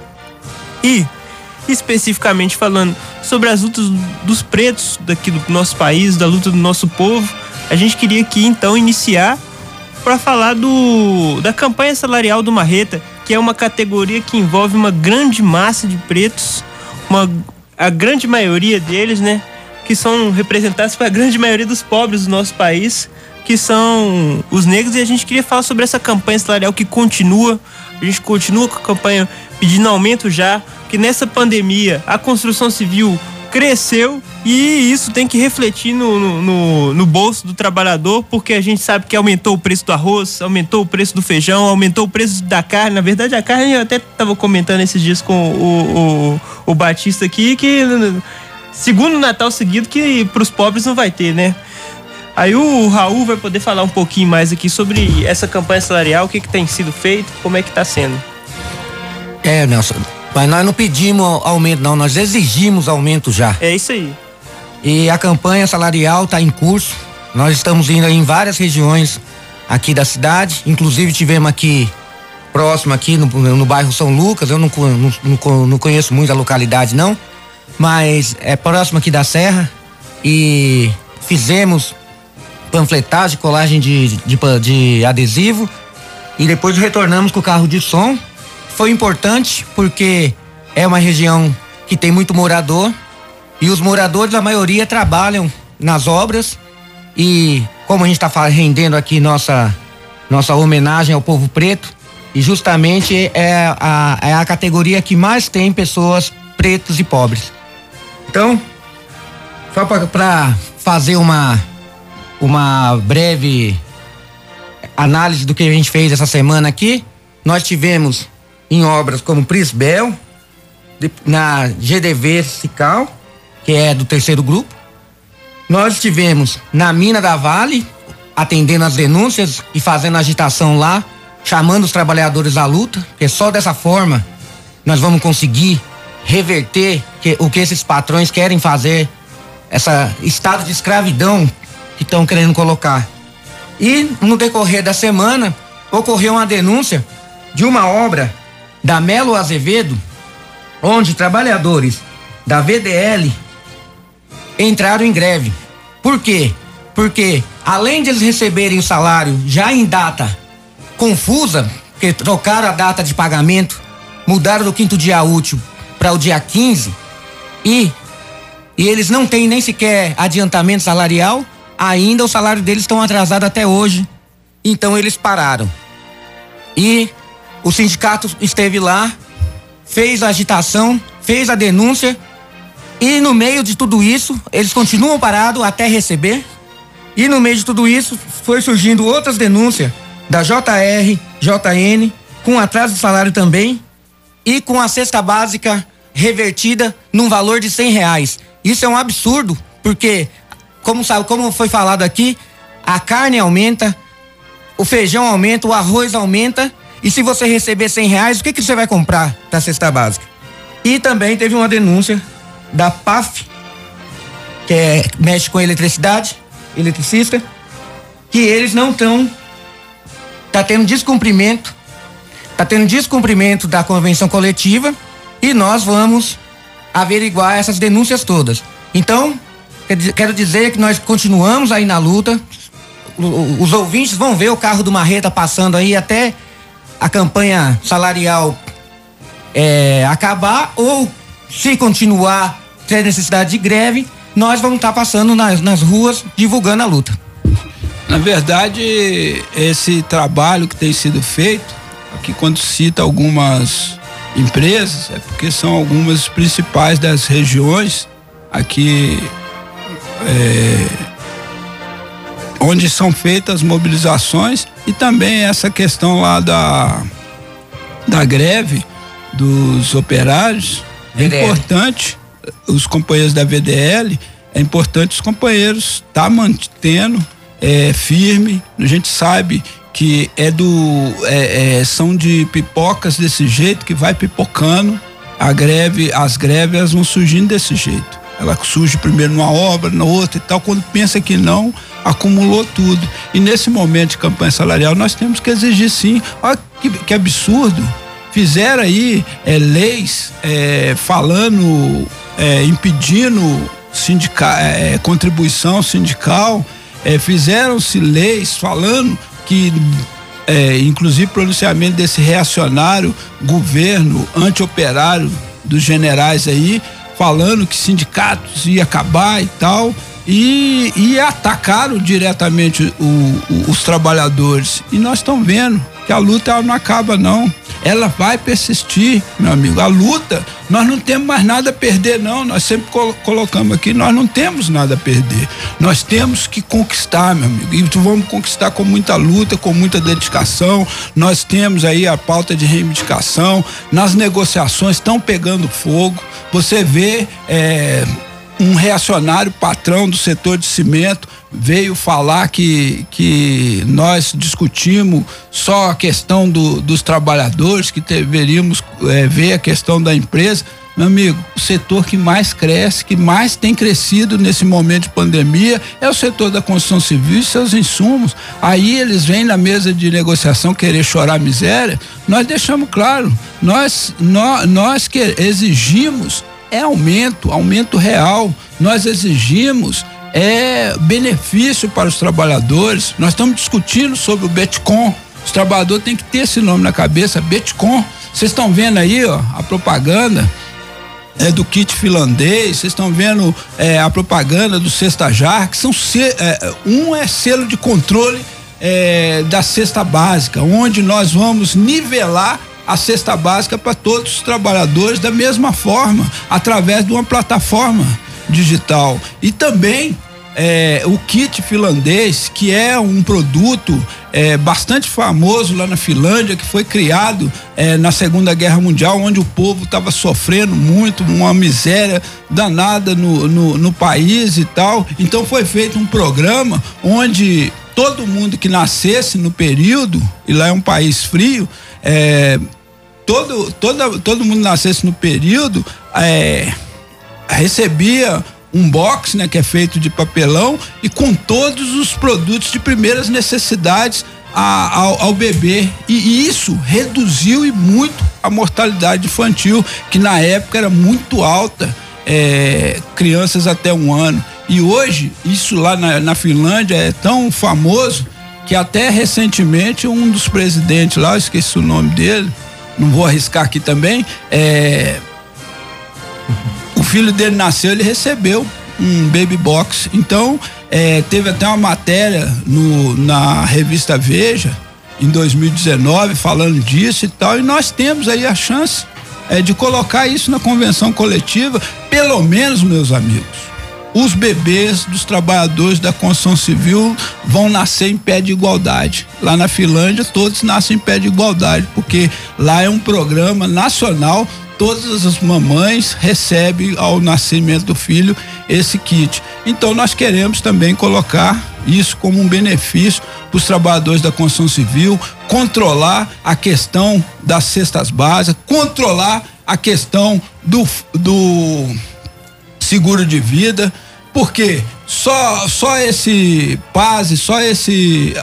E especificamente falando sobre as lutas dos pretos daqui do nosso país, da luta do nosso povo, a gente queria aqui então iniciar para falar do da campanha salarial do Marreta, que é uma categoria que envolve uma grande massa de pretos, uma a grande maioria deles, né, que são representados pela grande maioria dos pobres do nosso país, que são os negros, e a gente queria falar sobre essa campanha salarial que continua. A gente continua com a campanha pedindo aumento já, que nessa pandemia a construção civil cresceu e isso tem que refletir no, no, no, bolso do trabalhador, porque a gente sabe que aumentou o preço do arroz, aumentou o preço do feijão, aumentou o preço da carne. Na verdade, a carne eu até estava comentando esses dias com o, o, o Batista aqui, que segundo Natal seguido, que para os pobres não vai ter, né? Aí o Raul vai poder falar um pouquinho mais aqui sobre essa campanha salarial, o que, que tem sido feito, como é que está sendo. É, Nelson. Mas nós não pedimos aumento, não, nós exigimos aumento já. É isso aí. E a campanha salarial está em curso. Nós estamos indo em várias regiões aqui da cidade. Inclusive tivemos aqui próximo aqui no, no bairro São Lucas. Eu não, não, não conheço muito a localidade não, mas é próximo aqui da Serra e fizemos panfletagem, colagem de, de, de adesivo e depois retornamos com o carro de som. Foi importante porque é uma região que tem muito morador e os moradores, a maioria, trabalham nas obras e como a gente está rendendo aqui nossa nossa homenagem ao povo preto e justamente é a, é a categoria que mais tem pessoas pretos e pobres. Então, só para fazer uma uma breve análise do que a gente fez essa semana aqui, nós tivemos em obras como Prisbel, na GDV Cical, que é do terceiro grupo. Nós estivemos na mina da Vale, atendendo as denúncias e fazendo agitação lá, chamando os trabalhadores à luta, porque só dessa forma nós vamos conseguir reverter que, o que esses patrões querem fazer, essa estado de escravidão que estão querendo colocar. E no decorrer da semana ocorreu uma denúncia de uma obra da Melo Azevedo, onde trabalhadores da VDL entraram em greve. Por quê? Porque além de eles receberem o salário já em data confusa, porque trocaram a data de pagamento, mudaram do quinto dia útil para o dia 15 e e eles não têm nem sequer adiantamento salarial, ainda o salário deles estão atrasado até hoje. Então eles pararam. E o sindicato esteve lá, fez a agitação, fez a denúncia e no meio de tudo isso, eles continuam parados até receber. E no meio de tudo isso, foi surgindo outras denúncias da JR, JN, com atraso de salário também e com a cesta básica revertida num valor de cem reais. Isso é um absurdo, porque, como, sabe, como foi falado aqui, a carne aumenta, o feijão aumenta, o arroz aumenta, e se você receber cem reais, o que, que você vai comprar da cesta básica? E também teve uma denúncia da PAF, que é, mexe com eletricidade, eletricista, que eles não estão. Tá tendo descumprimento, tá tendo descumprimento da convenção coletiva e nós vamos averiguar essas denúncias todas. Então, quero dizer que nós continuamos aí na luta. Os ouvintes vão ver o carro do Marreta passando aí até a campanha salarial é, acabar ou se continuar ter necessidade de greve, nós vamos estar tá passando nas, nas ruas divulgando a luta. Na verdade, esse trabalho que tem sido feito, aqui quando cita algumas empresas, é porque são algumas principais das regiões aqui é, onde são feitas mobilizações e também essa questão lá da da greve dos operários. É importante os companheiros da VDL é importante os companheiros tá mantendo é, firme. A gente sabe que é do é, é, são de pipocas desse jeito que vai pipocando. A greve as greves elas vão surgindo desse jeito ela surge primeiro numa obra na outra e tal quando pensa que não acumulou tudo. E nesse momento de campanha salarial nós temos que exigir sim. Olha que, que absurdo. Fizeram aí é, leis é, falando é, impedindo sindica, é, contribuição sindical. Fizeram-se leis falando que é, inclusive pronunciamento desse reacionário governo anti-operário dos generais aí, falando que sindicatos ia acabar e tal, e, e atacaram diretamente o, o, os trabalhadores. E nós estamos vendo que a luta ela não acaba não ela vai persistir, meu amigo. A luta, nós não temos mais nada a perder, não. Nós sempre col colocamos aqui, nós não temos nada a perder. Nós temos que conquistar, meu amigo. E vamos conquistar com muita luta, com muita dedicação. Nós temos aí a pauta de reivindicação. Nas negociações estão pegando fogo. Você vê. É, um reacionário patrão do setor de cimento veio falar que, que nós discutimos só a questão do, dos trabalhadores, que deveríamos é, ver a questão da empresa. Meu amigo, o setor que mais cresce, que mais tem crescido nesse momento de pandemia é o setor da construção civil e seus insumos. Aí eles vêm na mesa de negociação querer chorar miséria. Nós deixamos claro, nós, nós, nós que exigimos é aumento, aumento real. Nós exigimos é benefício para os trabalhadores. Nós estamos discutindo sobre o Betcom. Os trabalhadores têm que ter esse nome na cabeça, Betcom. Vocês estão vendo aí, ó, a propaganda é, do kit finlandês, vocês estão vendo é, a propaganda do Cesta Jar, que são é, um é selo de controle é, da cesta básica, onde nós vamos nivelar a cesta básica para todos os trabalhadores da mesma forma, através de uma plataforma digital. E também é, o kit finlandês, que é um produto é, bastante famoso lá na Finlândia, que foi criado é, na Segunda Guerra Mundial, onde o povo estava sofrendo muito, uma miséria danada no, no, no país e tal. Então foi feito um programa onde todo mundo que nascesse no período, e lá é um país frio, é, todo, todo, todo mundo nascesse no período, é, recebia um box, né, que é feito de papelão e com todos os produtos de primeiras necessidades a, ao, ao, bebê. E isso reduziu e muito a mortalidade infantil que na época era muito alta, é, crianças até um ano. E hoje isso lá na, na Finlândia é tão famoso que até recentemente um dos presidentes lá, eu esqueci o nome dele, não vou arriscar aqui também, é o filho dele nasceu, ele recebeu um baby box. Então, é, teve até uma matéria no, na revista Veja, em 2019, falando disso e tal, e nós temos aí a chance é, de colocar isso na convenção coletiva, pelo menos, meus amigos. Os bebês dos trabalhadores da construção civil vão nascer em pé de igualdade. Lá na Finlândia, todos nascem em pé de igualdade, porque lá é um programa nacional todas as mamães recebem ao nascimento do filho esse kit. Então nós queremos também colocar isso como um benefício para os trabalhadores da construção civil, controlar a questão das cestas básicas, controlar a questão do, do seguro de vida, porque só só esse PASE, só esse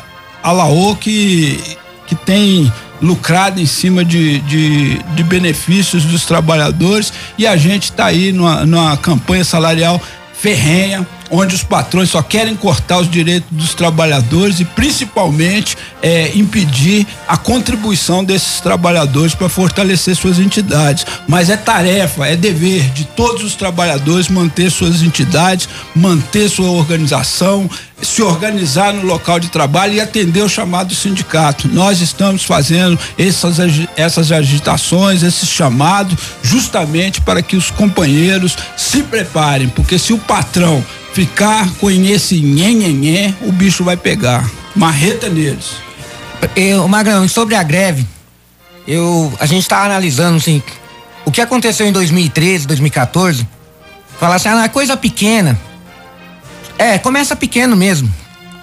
Alaô que que tem lucrado em cima de, de, de benefícios dos trabalhadores. E a gente está aí numa, numa campanha salarial ferrenha onde os patrões só querem cortar os direitos dos trabalhadores e principalmente é, impedir a contribuição desses trabalhadores para fortalecer suas entidades. Mas é tarefa, é dever de todos os trabalhadores manter suas entidades, manter sua organização, se organizar no local de trabalho e atender o chamado sindicato. Nós estamos fazendo essas, essas agitações, esses chamados, justamente para que os companheiros se preparem, porque se o patrão ficar com esse nhenhenhé, o bicho vai pegar. Marreta neles. Eu, Magrão, sobre a greve, eu, a gente está analisando assim, o que aconteceu em 2013, 2014. Falar assim, ah, é coisa pequena. É, começa pequeno mesmo.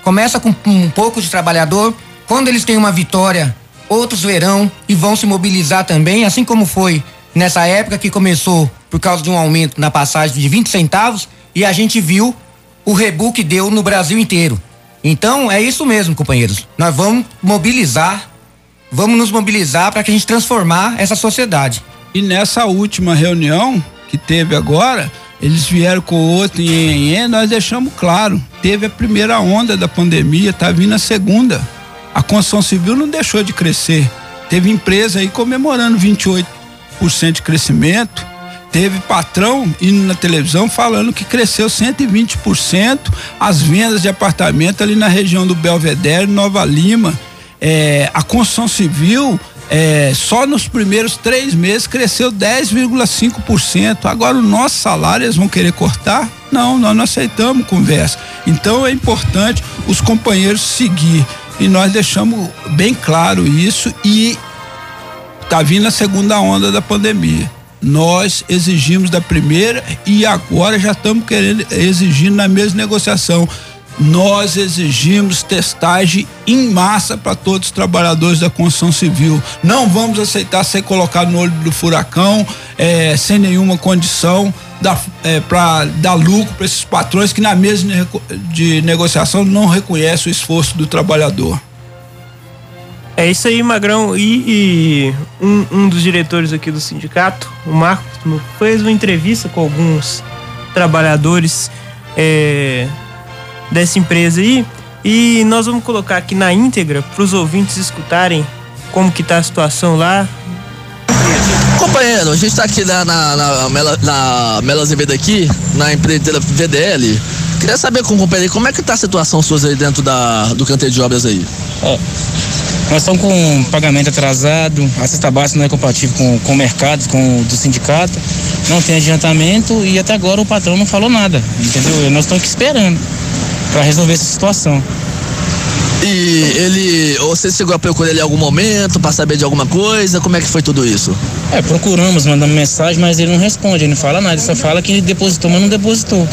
Começa com um pouco de trabalhador. Quando eles têm uma vitória, outros verão e vão se mobilizar também, assim como foi nessa época que começou por causa de um aumento na passagem de 20 centavos e a gente viu o que deu no Brasil inteiro. Então é isso mesmo, companheiros. Nós vamos mobilizar, vamos nos mobilizar para que a gente transformar essa sociedade. E nessa última reunião que teve agora, eles vieram com outro e nós deixamos claro, teve a primeira onda da pandemia, tá vindo a segunda. A construção civil não deixou de crescer. Teve empresa aí comemorando 28% de crescimento Teve patrão indo na televisão falando que cresceu 120% as vendas de apartamento ali na região do Belvedere, Nova Lima. É, a construção civil é, só nos primeiros três meses cresceu 10,5%. Agora o nosso salário eles vão querer cortar? Não, nós não aceitamos conversa. Então é importante os companheiros seguir. E nós deixamos bem claro isso e tá vindo a segunda onda da pandemia nós exigimos da primeira e agora já estamos querendo exigindo na mesma negociação. Nós exigimos testagem em massa para todos os trabalhadores da construção civil. Não vamos aceitar ser colocado no olho do furacão é, sem nenhuma condição é, para dar lucro para esses patrões que na mesa de negociação não reconhecem o esforço do trabalhador. É isso aí, Magrão. E, e um, um, dos diretores aqui do sindicato, o Marcos, fez uma entrevista com alguns trabalhadores é, dessa empresa aí. E nós vamos colocar aqui na íntegra para os ouvintes escutarem como que tá a situação lá. Companheiro, a gente está aqui na, na, na, Mela, na Mela Azevedo aqui, na empreiteira VDL. Queria saber com o companheiro como é que tá a situação suas aí dentro da, do canteiro de obras aí. É. Nós estamos com pagamento atrasado, a cesta básica não é compatível com, com o mercado, com o do sindicato, não tem adiantamento e até agora o patrão não falou nada, entendeu? Nós estamos aqui esperando para resolver essa situação. E, ele, você chegou a procurar ele em algum momento para saber de alguma coisa? Como é que foi tudo isso? É, procuramos, mandamos mensagem, mas ele não responde, ele não fala nada, ele só fala que depositou, mas não depositou.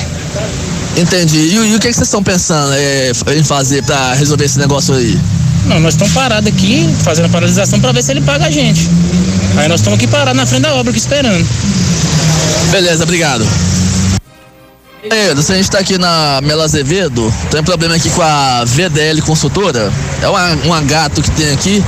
Entendi. E, e o que, que vocês estão pensando é, em fazer para resolver esse negócio aí? Não, nós estamos parados aqui, fazendo a paralisação para ver se ele paga a gente. Aí nós estamos aqui parados na frente da obra, aqui esperando. Beleza, obrigado. Se a gente tá aqui na Mela Azevedo, tem um problema aqui com a VDL Consultora. É uma, uma gato que tem aqui.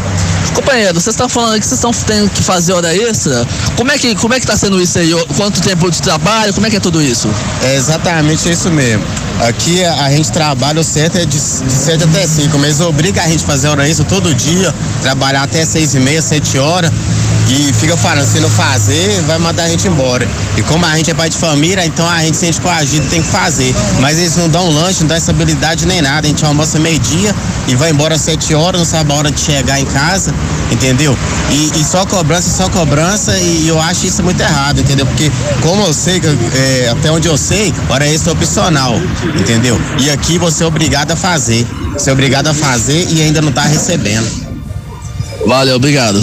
Companheiro, vocês estão falando que vocês estão tendo que fazer hora extra. Como é que como é que tá sendo isso aí? Quanto tempo de trabalho? Como é que é tudo isso? É exatamente isso mesmo. Aqui a, a gente trabalha, o certo é de, de 7 até 5, mas obriga a gente a fazer hora extra todo dia, trabalhar até 6 e meia, 7 horas e fica falando, se não fazer, vai mandar a gente embora. E como a gente é pai de família, então a gente se sente coagido, tem que fazer. Mas eles não dão lanche, não dão estabilidade nem nada. A gente almoça meio-dia e vai embora às sete horas, não sabe a hora de chegar em casa, entendeu? E, e só cobrança, só cobrança, e eu acho isso muito errado, entendeu? Porque como eu sei, é, até onde eu sei, hora extra é opcional, entendeu? E aqui você é obrigado a fazer. Você é obrigado a fazer e ainda não está recebendo. Valeu, obrigado.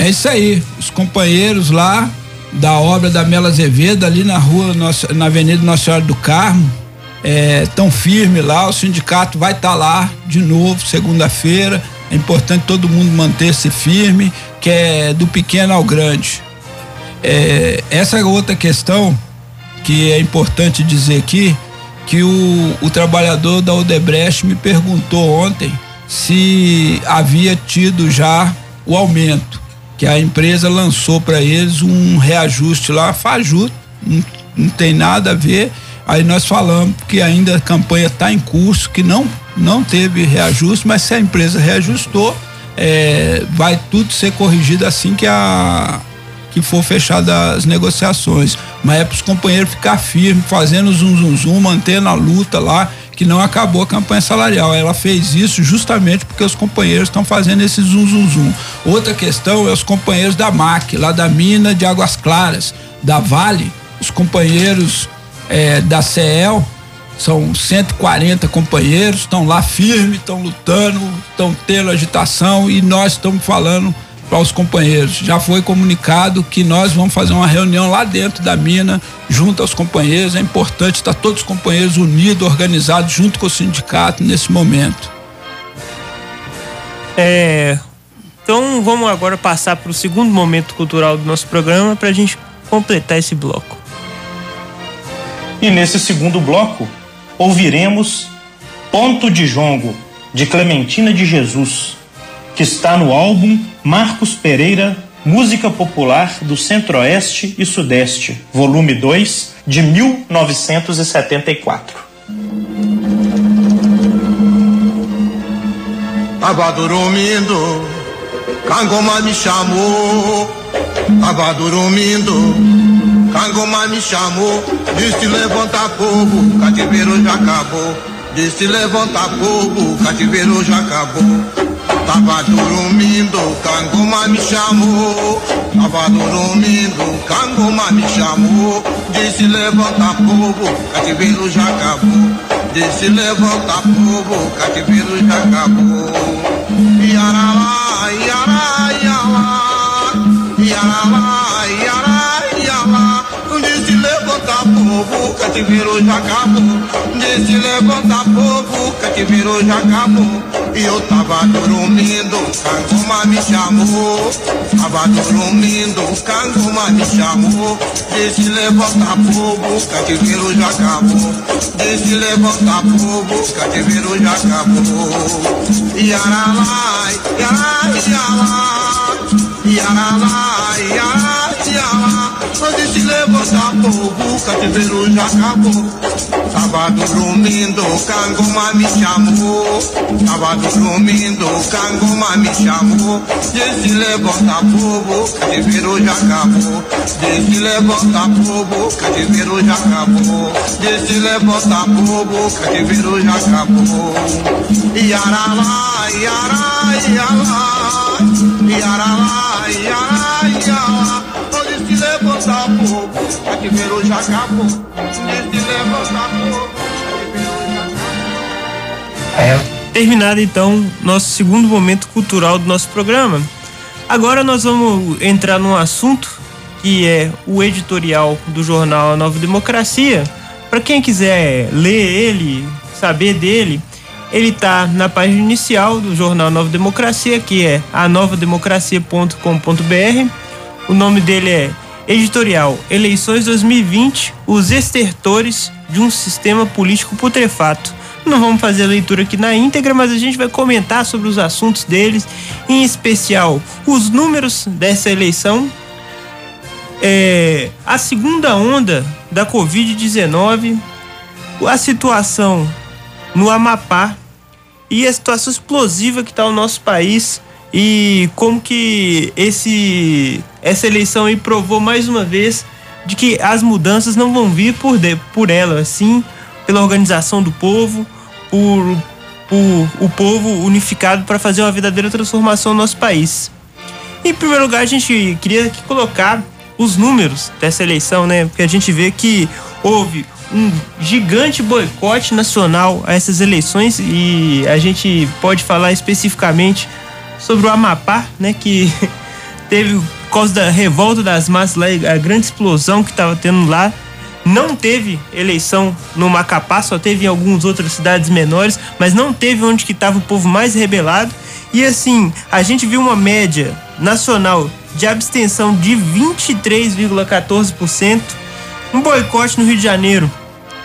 É isso aí, os companheiros lá da obra da Mela Azevedo, ali na rua, na Avenida Nossa Senhora do Carmo, é, tão firme lá, o sindicato vai estar tá lá de novo, segunda-feira. É importante todo mundo manter-se firme, que é do pequeno ao grande. É, essa é outra questão que é importante dizer aqui, que o, o trabalhador da Odebrecht me perguntou ontem se havia tido já o aumento que a empresa lançou para eles um reajuste lá, fajuto, não, não tem nada a ver. Aí nós falamos que ainda a campanha está em curso, que não não teve reajuste, mas se a empresa reajustou, é, vai tudo ser corrigido assim que a que for fechada as negociações. Mas é para os companheiros ficar firmes, fazendo zum zum zum, mantendo a luta lá que não acabou a campanha salarial. Ela fez isso justamente porque os companheiros estão fazendo esse zum zum zum. Outra questão é os companheiros da MAC, lá da mina de Águas Claras, da Vale, os companheiros é, da CEL, são 140 companheiros, estão lá firmes, estão lutando, estão tendo agitação e nós estamos falando para os companheiros. Já foi comunicado que nós vamos fazer uma reunião lá dentro da mina, junto aos companheiros. É importante estar todos os companheiros unidos, organizados, junto com o sindicato nesse momento. É. Então vamos agora passar para o segundo momento cultural do nosso programa para a gente completar esse bloco. E nesse segundo bloco, ouviremos Ponto de Jongo, de Clementina de Jesus que está no álbum Marcos Pereira Música Popular do Centro-Oeste e Sudeste, volume 2, de 1974. Tava dormindo, Cangoma me chamou. Tava dormindo, Cangoma me chamou. Disse levanta povo, cativeiro já acabou. Disse levanta povo, cativeiro já acabou. Tava dormindo, Cangoma me chamou. Tava dormindo, Cangoma me chamou. Disse levanta povo, cativeiro já acabou. Disse levanta povo, cativeiro já acabou. Yaralá, yará, yará, yaralá, yará, povo, cativeiro já acabou. Disse levanta povo, cativeiro já acabou. E eu tava dormindo, Cangoma me chamou. Tava dormindo, Cangoma me chamou. Disse levanta povo, cativeiro já acabou. Disse levanta povo, cativeiro já acabou. Yaralá, yará, yará, yaralá, yará, yará. Disse levanta povo, cativeiro já acabou. Tava dormindo, Cangoma me chamou. Tava dormindo, Cangoma me chamou. Disse levanta povo, cativeiro já acabou. Disse levanta povo, cativeiro já acabou. Disse levanta povo, cativeiro já acabou. Yará, yará. Yaralá, yará, yará. Disse levanta povo, acabou. Disse levanta povo, cativeiro já acabou. É, Terminado então nosso segundo momento cultural do nosso programa. Agora nós vamos entrar num assunto que é o editorial do jornal A Nova Democracia. Para quem quiser ler ele, saber dele, ele está na página inicial do jornal Nova Democracia, que é anovademocracia.com.br. O nome dele é Editorial Eleições 2020: Os estertores de um sistema político putrefato. Não vamos fazer a leitura aqui na íntegra, mas a gente vai comentar sobre os assuntos deles, em especial os números dessa eleição, é, a segunda onda da Covid-19, a situação no Amapá e a situação explosiva que está o nosso país e como que esse essa eleição aí provou mais uma vez de que as mudanças não vão vir por, de, por ela, sim pela organização do povo, por, por o povo unificado para fazer uma verdadeira transformação no nosso país. Em primeiro lugar, a gente queria colocar os números dessa eleição, né? Porque a gente vê que houve um gigante boicote nacional a essas eleições e a gente pode falar especificamente sobre o Amapá, né? Que teve, por causa da revolta das massas lá, a grande explosão que estava tendo lá. Não teve eleição no Macapá, só teve em algumas outras cidades menores, mas não teve onde que estava o povo mais rebelado. E assim, a gente viu uma média nacional de abstenção de 23,14%, um boicote no Rio de Janeiro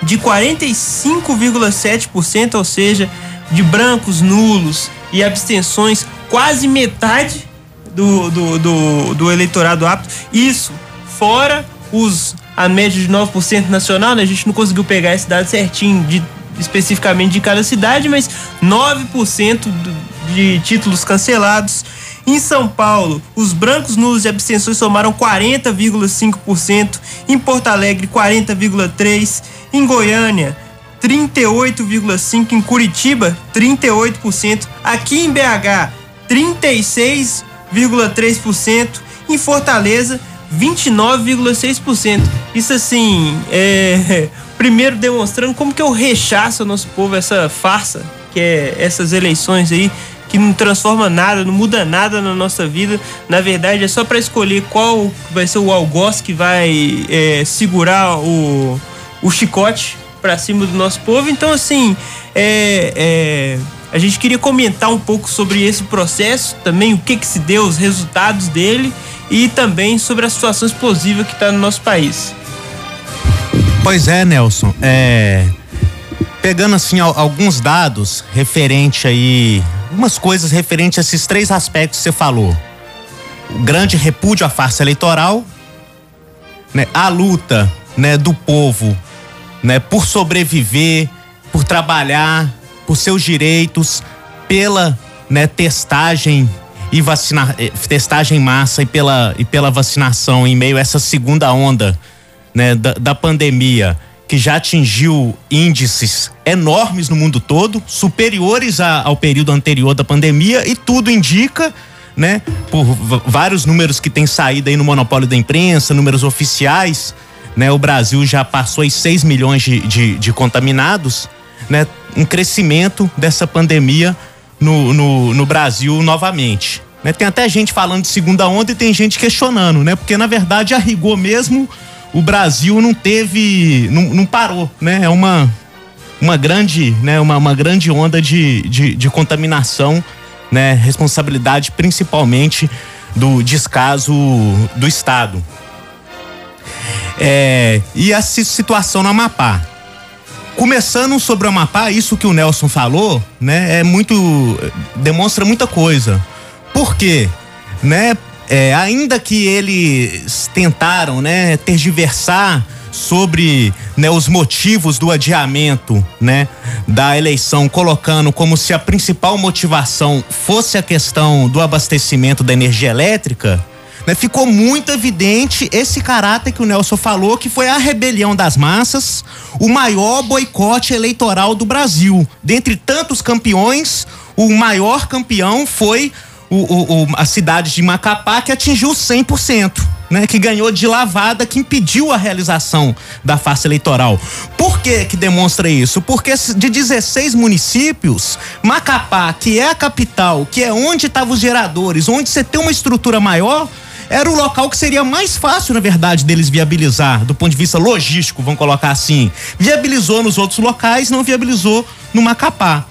de 45,7%, ou seja, de brancos nulos e abstenções, quase metade do, do, do, do eleitorado apto. Isso fora os a média de 9% nacional, né? A gente não conseguiu pegar esse dado certinho de especificamente de cada cidade, mas 9% de títulos cancelados em São Paulo, os brancos nulos e abstenções somaram 40,5%, em Porto Alegre 40,3%, em Goiânia 38,5%, em Curitiba 38%, aqui em BH 36,3%, em Fortaleza 29,6%. Isso assim, é primeiro demonstrando como que eu rechaço o nosso povo essa farsa que é essas eleições aí que não transforma nada, não muda nada na nossa vida. Na verdade, é só para escolher qual vai ser o algoz que vai é, segurar o, o chicote para cima do nosso povo. Então, assim, é, é, a gente queria comentar um pouco sobre esse processo, também o que, que se deu, os resultados dele e também sobre a situação explosiva que está no nosso país. Pois é, Nelson. É, pegando assim alguns dados referente aí algumas coisas referentes a esses três aspectos que você falou. O grande repúdio à farsa eleitoral, né, a luta, né, do povo, né, por sobreviver, por trabalhar, por seus direitos, pela, né, testagem e vacina, eh, testagem massa e pela e pela vacinação em meio a essa segunda onda, né, da, da pandemia que já atingiu índices enormes no mundo todo, superiores a, ao período anterior da pandemia, e tudo indica, né, por vários números que têm saído aí no monopólio da imprensa, números oficiais, né, o Brasil já passou aí 6 milhões de, de, de contaminados, né, um crescimento dessa pandemia no, no, no Brasil novamente. Né, tem até gente falando de segunda onda e tem gente questionando, né? Porque na verdade a rigor mesmo o Brasil não teve, não, não parou, né? É uma, uma grande, né? Uma, uma grande onda de, de, de contaminação, né? Responsabilidade principalmente do descaso do Estado. É, e a situação no Amapá. Começando sobre o Amapá, isso que o Nelson falou, né, é muito demonstra muita coisa. Por quê? Né? é, ainda que eles tentaram, né, tergiversar sobre né, os motivos do adiamento né, da eleição, colocando como se a principal motivação fosse a questão do abastecimento da energia elétrica, né, ficou muito evidente esse caráter que o Nelson falou, que foi a rebelião das massas, o maior boicote eleitoral do Brasil. Dentre tantos campeões, o maior campeão foi o, o, o, a cidade de Macapá que atingiu 100%. né, que ganhou de lavada, que impediu a realização da farsa eleitoral. Por que que demonstra isso? Porque de 16 municípios, Macapá, que é a capital, que é onde estavam os geradores, onde você tem uma estrutura maior, era o local que seria mais fácil, na verdade, deles viabilizar, do ponto de vista logístico, vamos colocar assim. Viabilizou nos outros locais, não viabilizou no Macapá.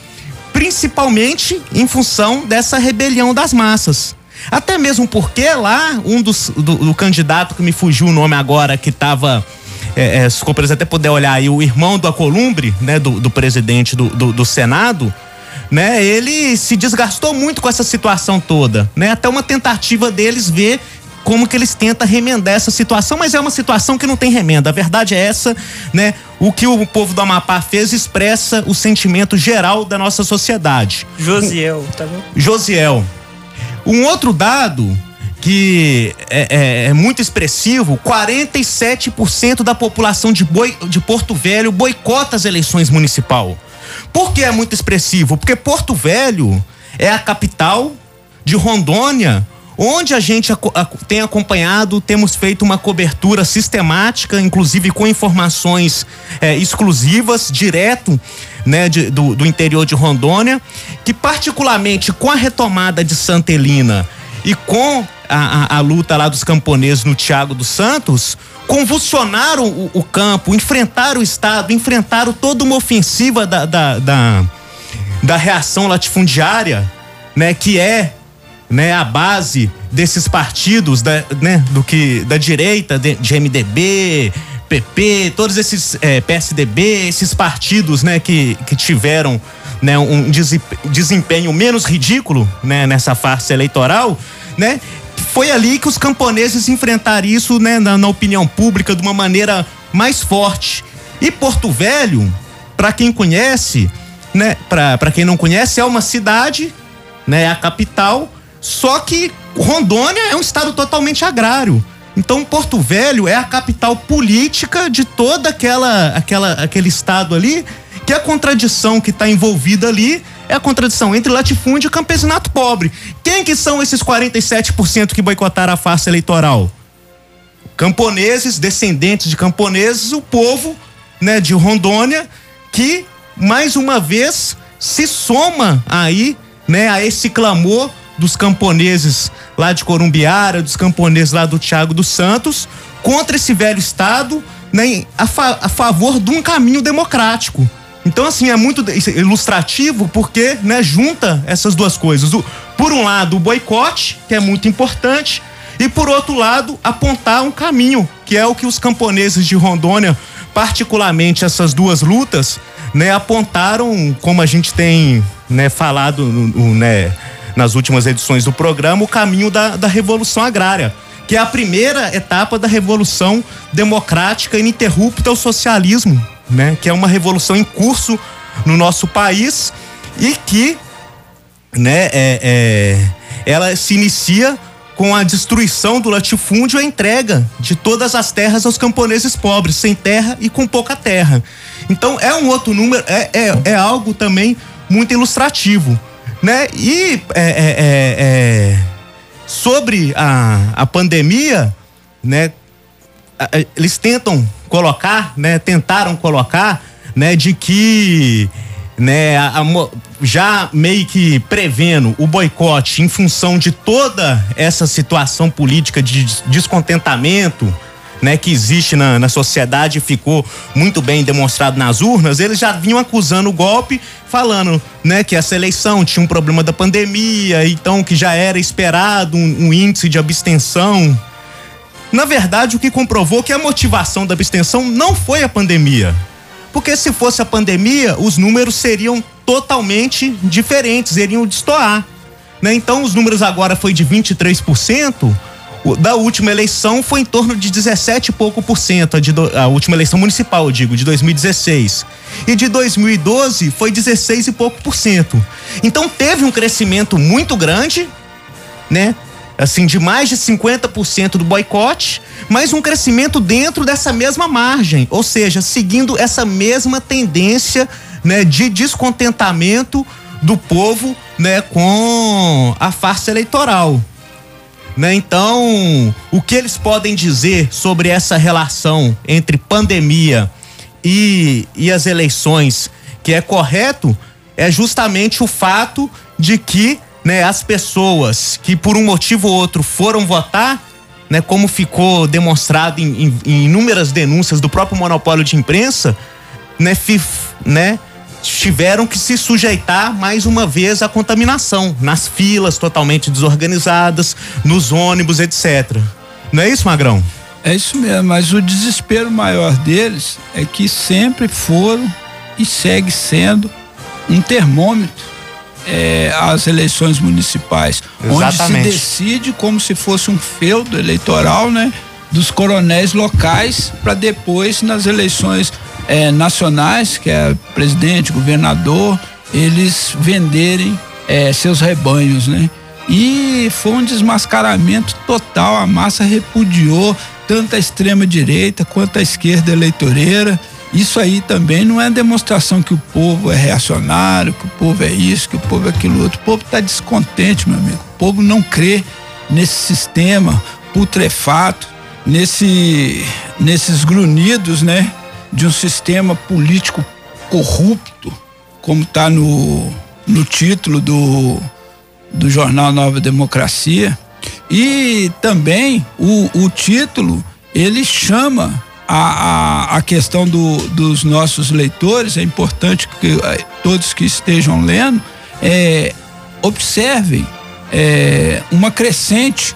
Principalmente em função dessa rebelião das massas. Até mesmo porque lá, um dos do, do candidato que me fugiu o nome agora, que estava é, é, se o até puder olhar aí, o irmão do Acolumbre, né, do, do presidente do, do, do, Senado, né, ele se desgastou muito com essa situação toda, né, até uma tentativa deles ver como que eles tentam remendar essa situação, mas é uma situação que não tem remenda. A verdade é essa, né? O que o povo do Amapá fez expressa o sentimento geral da nossa sociedade. Josiel, tá bom? Josiel, um outro dado que é, é, é, muito expressivo: 47% da população de, Boi, de Porto Velho boicota as eleições municipal. Por que é muito expressivo? Porque Porto Velho é a capital de Rondônia, onde a gente tem acompanhado, temos feito uma cobertura sistemática, inclusive com informações é, exclusivas, direto né, de, do, do interior de Rondônia, que particularmente com a retomada de Santa Helena e com a, a, a luta lá dos camponeses no Tiago dos Santos, convulsionaram o, o, campo, enfrentaram o Estado, enfrentaram toda uma ofensiva da, da, da, da reação latifundiária, né, que é né, a base desses partidos da, né, do que da direita de, de MDB, PP, todos esses é, PSDB, esses partidos, né, que, que tiveram né, um desempenho menos ridículo, né, nessa farsa eleitoral, né, foi ali que os camponeses enfrentaram isso, né, na, na opinião pública de uma maneira mais forte. E Porto Velho, para quem conhece, né, para quem não conhece, é uma cidade, né, a capital, só que Rondônia é um estado totalmente agrário. Então Porto Velho é a capital política de toda aquela, aquela aquele estado ali, que a contradição que está envolvida ali é a contradição entre latifúndio e campesinato pobre. Quem que são esses 47% que boicotaram a farsa eleitoral? Camponeses, descendentes de camponeses, o povo, né, de Rondônia, que mais uma vez se soma aí, né, a esse clamor dos camponeses lá de Corumbiara, dos camponeses lá do Tiago dos Santos, contra esse velho Estado, né, a, fa a favor de um caminho democrático. Então, assim, é muito ilustrativo porque, né, junta essas duas coisas. O, por um lado, o boicote, que é muito importante, e por outro lado, apontar um caminho, que é o que os camponeses de Rondônia, particularmente essas duas lutas, né, apontaram, como a gente tem, né, falado, né, nas últimas edições do programa, o caminho da, da Revolução Agrária, que é a primeira etapa da Revolução Democrática Ininterrupta ao Socialismo, né? Que é uma revolução em curso no nosso país e que, né, é, é, ela se inicia com a destruição do latifúndio e a entrega de todas as terras aos camponeses pobres, sem terra e com pouca terra. Então é um outro número, é, é, é algo também muito ilustrativo né? E é, é, é, é, sobre a, a pandemia, né? Eles tentam colocar, né? Tentaram colocar, né? De que, né? A, a, já meio que prevendo o boicote em função de toda essa situação política de descontentamento, né, que existe na, na sociedade ficou muito bem demonstrado nas urnas, eles já vinham acusando o golpe, falando né, que essa eleição tinha um problema da pandemia, então que já era esperado um, um índice de abstenção. Na verdade, o que comprovou que a motivação da abstenção não foi a pandemia. Porque se fosse a pandemia, os números seriam totalmente diferentes, iriam destoar. Né? Então, os números agora foi de 23%, da última eleição foi em torno de 17 e pouco por cento, a, de do, a última eleição municipal, digo, de 2016. E de 2012 foi 16 e pouco por cento. Então teve um crescimento muito grande, né? Assim, de mais de 50% do boicote, mas um crescimento dentro dessa mesma margem, ou seja, seguindo essa mesma tendência, né, de descontentamento do povo, né, com a farsa eleitoral. Né? Então, o que eles podem dizer sobre essa relação entre pandemia e, e as eleições, que é correto, é justamente o fato de que né, as pessoas que por um motivo ou outro foram votar, né, como ficou demonstrado em, em, em inúmeras denúncias do próprio monopólio de imprensa, né, fif, né, tiveram que se sujeitar mais uma vez à contaminação nas filas totalmente desorganizadas, nos ônibus, etc. Não é isso, Magrão? É isso mesmo, mas o desespero maior deles é que sempre foram e segue sendo um termômetro é, as eleições municipais, Exatamente. onde se decide como se fosse um feudo eleitoral, né, dos coronéis locais para depois nas eleições é, nacionais, que é presidente, governador, eles venderem é, seus rebanhos, né? E foi um desmascaramento total. A massa repudiou tanto a extrema direita quanto a esquerda eleitoreira. Isso aí também não é demonstração que o povo é reacionário, que o povo é isso, que o povo é aquilo outro. O povo está descontente, meu amigo. O povo não crê nesse sistema putrefato, nesse, nesses grunhidos, né? De um sistema político corrupto, como está no, no título do, do jornal Nova Democracia. E também o, o título ele chama a, a, a questão do, dos nossos leitores, é importante que eh, todos que estejam lendo é, observem é, uma crescente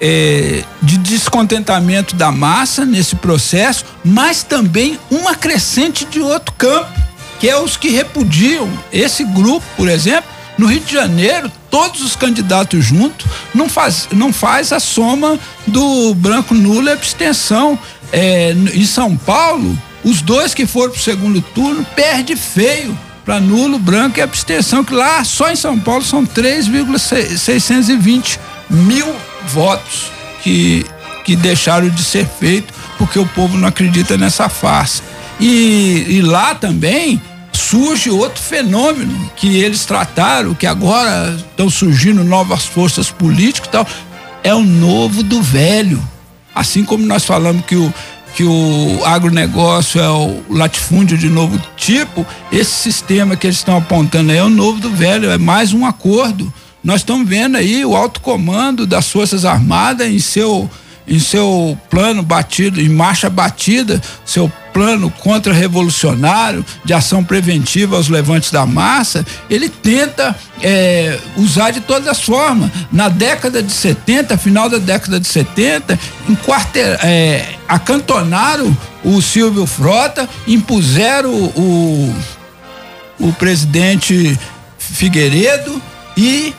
é, de descontentamento da massa nesse processo, mas também uma crescente de outro campo, que é os que repudiam esse grupo, por exemplo, no Rio de Janeiro, todos os candidatos juntos não faz, não faz a soma do branco nulo e abstenção. É, em São Paulo, os dois que foram pro segundo turno perde feio para nulo, branco e abstenção, que lá só em São Paulo são 3,620 mil votos que, que deixaram de ser feito porque o povo não acredita nessa farsa. E, e lá também surge outro fenômeno que eles trataram, que agora estão surgindo novas forças políticas e tal, é o novo do velho. Assim como nós falamos que o, que o agronegócio é o latifúndio de novo tipo, esse sistema que eles estão apontando aí é o novo do velho, é mais um acordo. Nós estamos vendo aí o alto comando das Forças Armadas em seu em seu plano batido, em marcha batida, seu plano contra-revolucionário de ação preventiva aos levantes da massa, ele tenta é, usar de todas as formas. Na década de 70, final da década de 70, enquarter, é, acantonaram o Silvio Frota, impuseram o, o, o presidente Figueiredo e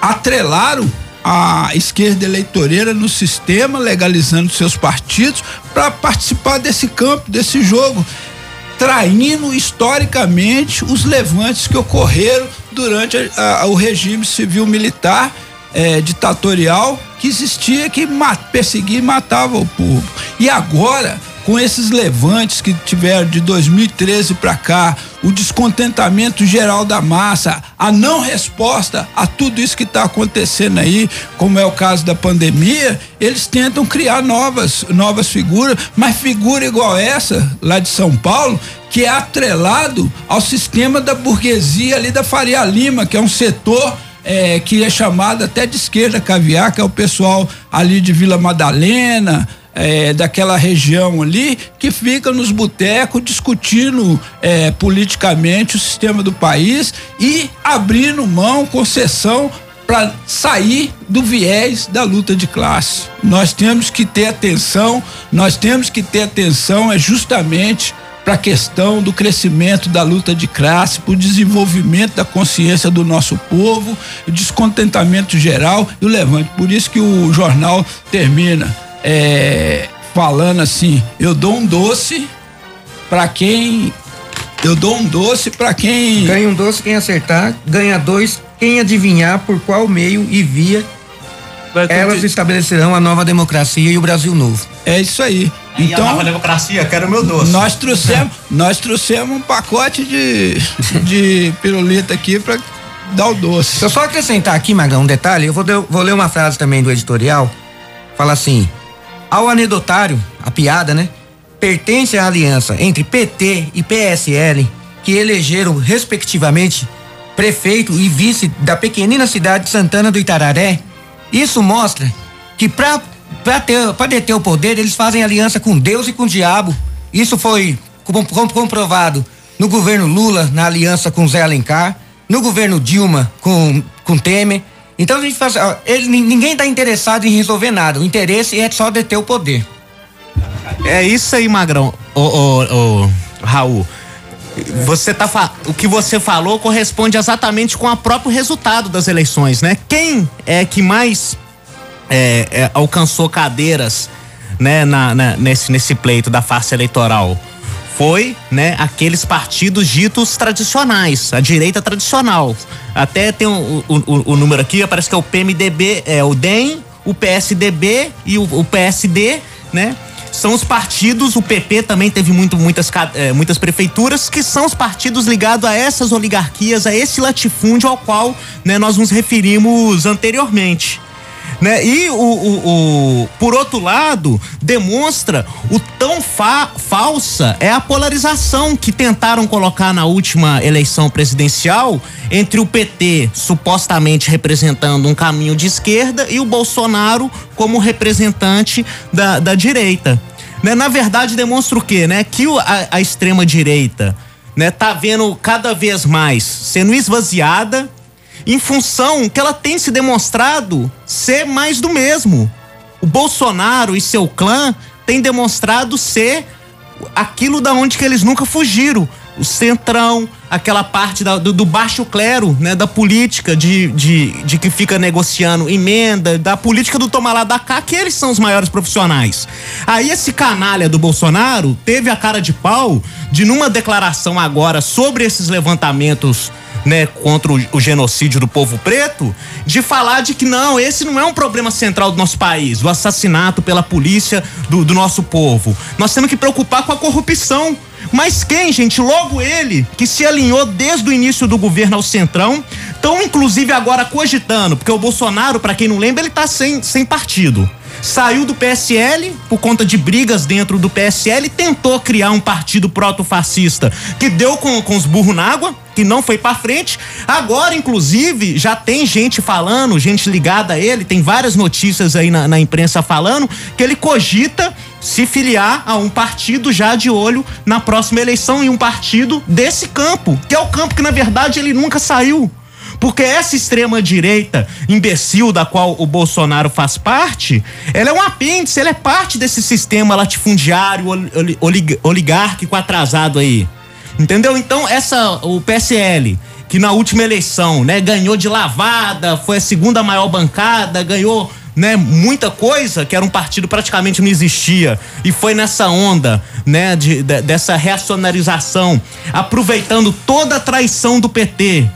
atrelaram a esquerda eleitoreira no sistema, legalizando seus partidos para participar desse campo, desse jogo, traindo historicamente os levantes que ocorreram durante a, a, o regime civil militar eh, ditatorial que existia, que perseguia e matava o povo. E agora com esses levantes que tiveram de 2013 para cá, o descontentamento geral da massa, a não resposta a tudo isso que está acontecendo aí, como é o caso da pandemia, eles tentam criar novas, novas figuras, mas figura igual essa lá de São Paulo, que é atrelado ao sistema da burguesia ali da Faria Lima, que é um setor é, que é chamado até de esquerda caviar, que é o pessoal ali de Vila Madalena, é, daquela região ali que fica nos botecos discutindo é, politicamente o sistema do país e abrindo mão, concessão para sair do viés da luta de classe. Nós temos que ter atenção, nós temos que ter atenção é justamente para a questão do crescimento da luta de classe, para o desenvolvimento da consciência do nosso povo, o descontentamento geral e o levante. Por isso que o jornal termina é, falando assim: eu dou um doce para quem. Eu dou um doce para quem. Ganha um doce quem acertar, ganha dois quem adivinhar por qual meio e via elas estabelecerão a nova democracia e o Brasil novo. É isso aí. Aí então, a nova democracia, quero meu doce. Nós trouxemos, nós trouxemos um pacote de, de pirulita aqui para dá o doce. Eu só acrescentar aqui, Magão, um detalhe, eu vou, vou ler uma frase também do editorial. Fala assim: ao anedotário, a piada, né? Pertence à aliança entre PT e PSL, que elegeram, respectivamente, prefeito e vice da pequenina cidade de Santana do Itararé. Isso mostra que pra, pra, ter, deter o poder, eles fazem aliança com Deus e com o diabo. Isso foi com- com- comprovado no governo Lula, na aliança com Zé Alencar, no governo Dilma com, com Temer. Então a gente faz. ó, ele- ninguém está interessado em resolver nada. O interesse é só deter o poder. É isso aí, Magrão. Ô, Raul. Você tá o que você falou corresponde exatamente com o próprio resultado das eleições, né? Quem é que mais é, é, alcançou cadeiras, né, na, na- nesse nesse pleito da farsa eleitoral? Foi, né, aqueles partidos ditos tradicionais, a direita tradicional. Até tem o, o, o- o número aqui, parece que é o PMDB, é o DEM, o PSDB e o, o PSD, né? São os partidos, o PP também teve muito, muitas, eh, muitas prefeituras, que são os partidos ligados a essas oligarquias, a esse latifúndio ao qual né, nós nos referimos anteriormente. Né? E o, o- o- por outro lado, demonstra o tão fa- falsa é a polarização que tentaram colocar na última eleição presidencial entre o PT supostamente representando um caminho de esquerda e o Bolsonaro como representante da, da direita. Né? Na verdade, demonstra o quê? Né? Que o- a, a extrema direita né, tá vendo cada vez mais sendo esvaziada em função que ela tem se demonstrado ser mais do mesmo. O Bolsonaro e seu clã têm demonstrado ser aquilo da onde que eles nunca fugiram. O centrão, aquela parte da- do, do baixo clero, né, da política de, de, de que fica negociando emenda, da política do tomar lá da cá, que eles são os maiores profissionais. Aí esse canalha do Bolsonaro teve a cara de pau de numa declaração agora sobre esses levantamentos né, contra o, o genocídio do povo preto, de falar de que não, esse não é um problema central do nosso país, o assassinato pela polícia do, do nosso povo. Nós temos que preocupar com a corrupção. Mas quem, gente? Logo ele, que se alinhou desde o início do governo ao Centrão, estão inclusive agora cogitando, porque o Bolsonaro, para quem não lembra, ele tá sem, sem partido. Saiu do PSL por conta de brigas dentro do PSL, tentou criar um partido proto-fascista que deu com, com os burros na água, que não foi pra frente. Agora, inclusive, já tem gente falando, gente ligada a ele, tem várias notícias aí na, na imprensa falando que ele cogita se filiar a um partido já de olho na próxima eleição em um partido desse campo, que é o campo que na verdade ele nunca saiu. Porque essa extrema direita imbecil da qual o Bolsonaro faz parte, ela é um apêndice, ela é parte desse sistema latifundiário, oli- oli- olig- oligárquico atrasado aí. Entendeu? Então, essa o PSL, que na última eleição, né, ganhou de lavada, foi a segunda maior bancada, ganhou né, muita coisa, que era um partido praticamente não existia, e foi nessa onda, né, de, de- dessa reacionarização, aproveitando toda a traição do PT,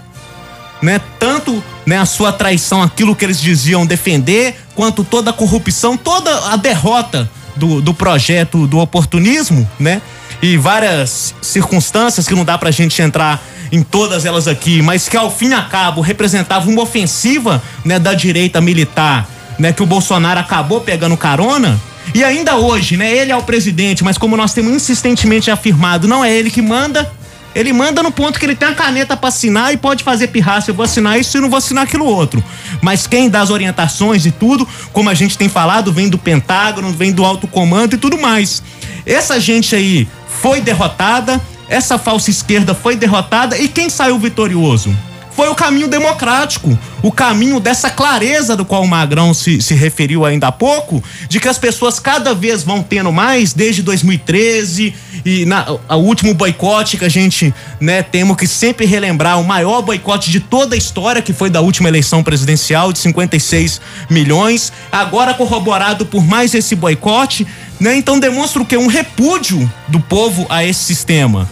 né, tanto né, a sua traição, aquilo que eles diziam defender, quanto toda a corrupção, toda a derrota do, do projeto do oportunismo, né? E várias circunstâncias que não dá pra gente entrar em todas elas aqui, mas que ao fim e a cabo representava uma ofensiva, né, da direita militar, né, que o Bolsonaro acabou pegando carona. E ainda hoje, né, ele é o presidente, mas como nós temos insistentemente afirmado, não é ele que manda, ele manda no ponto que ele tem a caneta pra assinar e pode fazer pirraça. Eu vou assinar isso e não vou assinar aquilo outro. Mas quem dá as orientações e tudo, como a gente tem falado, vem do Pentágono, vem do alto comando e tudo mais. Essa gente aí foi derrotada, essa falsa esquerda foi derrotada e quem saiu vitorioso? Foi o caminho democrático, o caminho dessa clareza do qual o Magrão se, se referiu ainda há pouco, de que as pessoas cada vez vão tendo mais desde 2013 e na, o último boicote que a gente, né, temos que sempre relembrar, o maior boicote de toda a história, que foi da última eleição presidencial, de 56 milhões, agora corroborado por mais esse boicote, né? Então demonstra o que? Um repúdio do povo a esse sistema.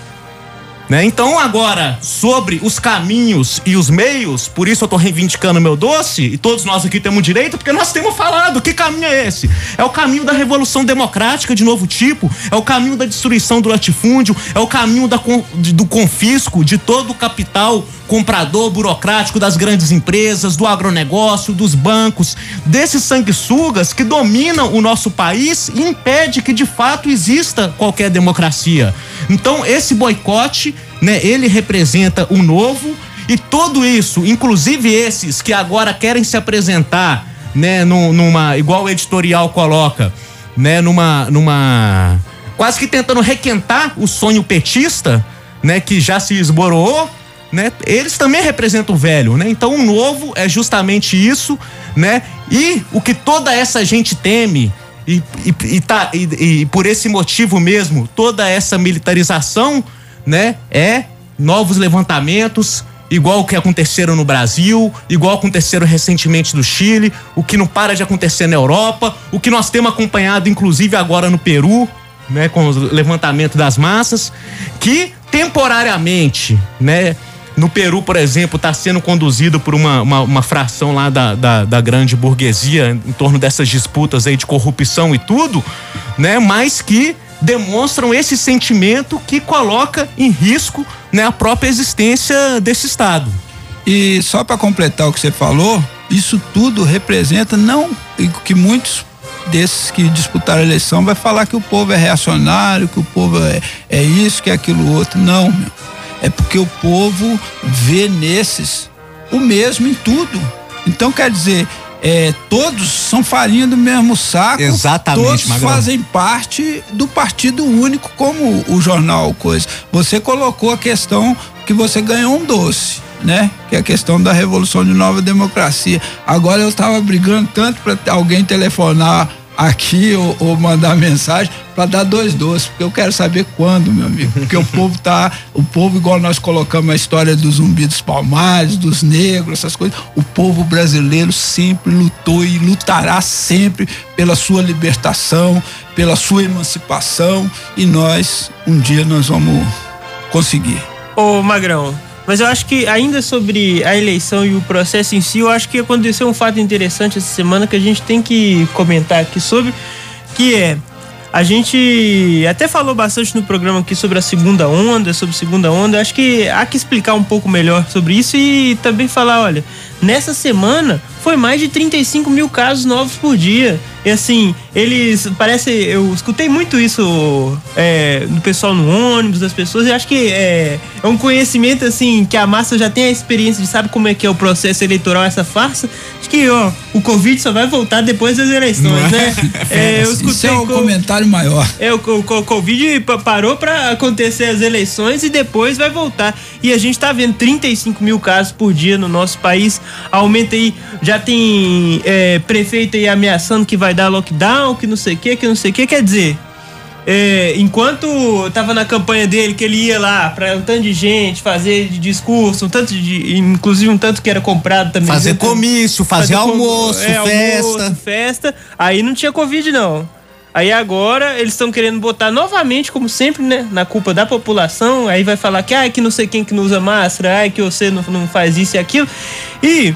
Né? Então, agora, sobre os caminhos e os meios, por isso eu tô reivindicando meu doce, e todos nós aqui temos direito, porque nós temos falado. Que caminho é esse? É o caminho da revolução democrática de novo tipo, é o caminho da destruição do latifúndio, é o caminho da, do confisco de todo o capital comprador burocrático das grandes empresas, do agronegócio, dos bancos, desses sanguessugas que dominam o nosso país e impede que de fato exista qualquer democracia. Então, esse boicote, né, ele representa o novo e tudo isso, inclusive esses que agora querem se apresentar, né, numa igual o editorial coloca, né, numa numa quase que tentando requentar o sonho petista, né, que já se esboroou né? Eles também representam o velho, né? Então o novo é justamente isso, né? E o que toda essa gente teme e, e, e, tá, e, e por esse motivo mesmo, toda essa militarização, né? É novos levantamentos, igual o que aconteceram no Brasil, igual aconteceram recentemente no Chile, o que não para de acontecer na Europa, o que nós temos acompanhado inclusive agora no Peru, né, com o levantamento das massas, que temporariamente, né, no Peru, por exemplo, está sendo conduzido por uma, uma, uma fração lá da, da, da, grande burguesia em torno dessas disputas aí de corrupção e tudo, né? Mas que demonstram esse sentimento que coloca em risco né, a própria existência desse Estado. E só para completar o que você falou, isso tudo representa não que muitos desses que disputaram a eleição vai falar que o povo é reacionário, que o povo é, é isso, que é aquilo outro. Não, meu é porque o povo vê nesses o mesmo em tudo. Então quer dizer, é, todos são farinha do mesmo saco. Exatamente. Todos Magrão. fazem parte do partido único, como o jornal coisa. Você colocou a questão que você ganhou um doce. Né? Que é a questão da revolução de nova democracia. Agora eu estava brigando tanto para alguém telefonar aqui ou, ou mandar mensagem para dar dois doces, porque eu quero saber quando, meu amigo. Porque o povo tá, o povo igual nós colocamos a história dos zumbi dos palmares, dos negros, essas coisas, o povo brasileiro sempre lutou e lutará sempre pela sua libertação, pela sua emancipação e nós um dia nós vamos conseguir. Ô Magrão, mas eu acho que ainda sobre a eleição e o processo em si, eu acho que aconteceu um fato interessante essa semana que a gente tem que comentar aqui sobre, que é a gente até falou bastante no programa aqui sobre a segunda onda, sobre segunda onda. Acho que há que explicar um pouco melhor sobre isso e também falar, olha, nessa semana foi mais de 35 mil casos novos por dia. E assim, eles. Parece. Eu escutei muito isso é, do pessoal no ônibus, das pessoas, e acho que é, é um conhecimento assim que a massa já tem a experiência de sabe como é que é o processo eleitoral, essa farsa. Acho que, ó, o Covid só vai voltar depois das eleições, é? né? É, eu escutei. Isso é um co comentário maior. É, o, o, o Covid parou para acontecer as eleições e depois vai voltar. E a gente tá vendo 35 mil casos por dia no nosso país. Aumenta aí, já tem é, prefeito aí ameaçando que vai dar lockdown, que não sei o que, que não sei o que. Quer dizer, é, enquanto tava na campanha dele, que ele ia lá para um tanto de gente fazer de discurso, um tanto de. Inclusive um tanto que era comprado também. Fazer comício, fazer, fazer almoço, é, festa. Almoço, festa. Aí não tinha Covid, não. Aí agora eles estão querendo botar novamente, como sempre, né? Na culpa da população. Aí vai falar que, ah, que não sei quem que não usa máscara, ah, que você não, não faz isso e aquilo. E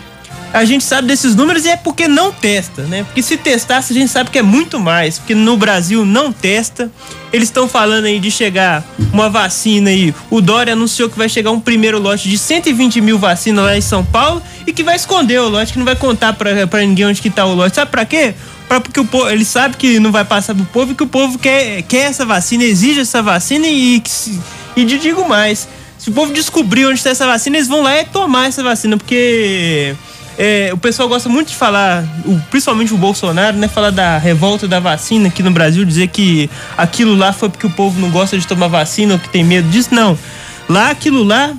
a gente sabe desses números e é porque não testa, né? Porque se testasse, a gente sabe que é muito mais. Porque no Brasil não testa. Eles estão falando aí de chegar uma vacina aí. O Dória anunciou que vai chegar um primeiro lote de 120 mil vacinas lá em São Paulo e que vai esconder o lote, que não vai contar pra ninguém onde que tá o lote. Sabe pra quê? Pra, porque o povo, ele sabe que não vai passar pro povo e que o povo quer, quer essa vacina, exige essa vacina e, e, e digo mais. Se o povo descobrir onde está essa vacina, eles vão lá e tomar essa vacina, porque é, o pessoal gosta muito de falar, principalmente o Bolsonaro, né? Falar da revolta da vacina aqui no Brasil, dizer que aquilo lá foi porque o povo não gosta de tomar vacina ou que tem medo disso. Não. Lá, aquilo lá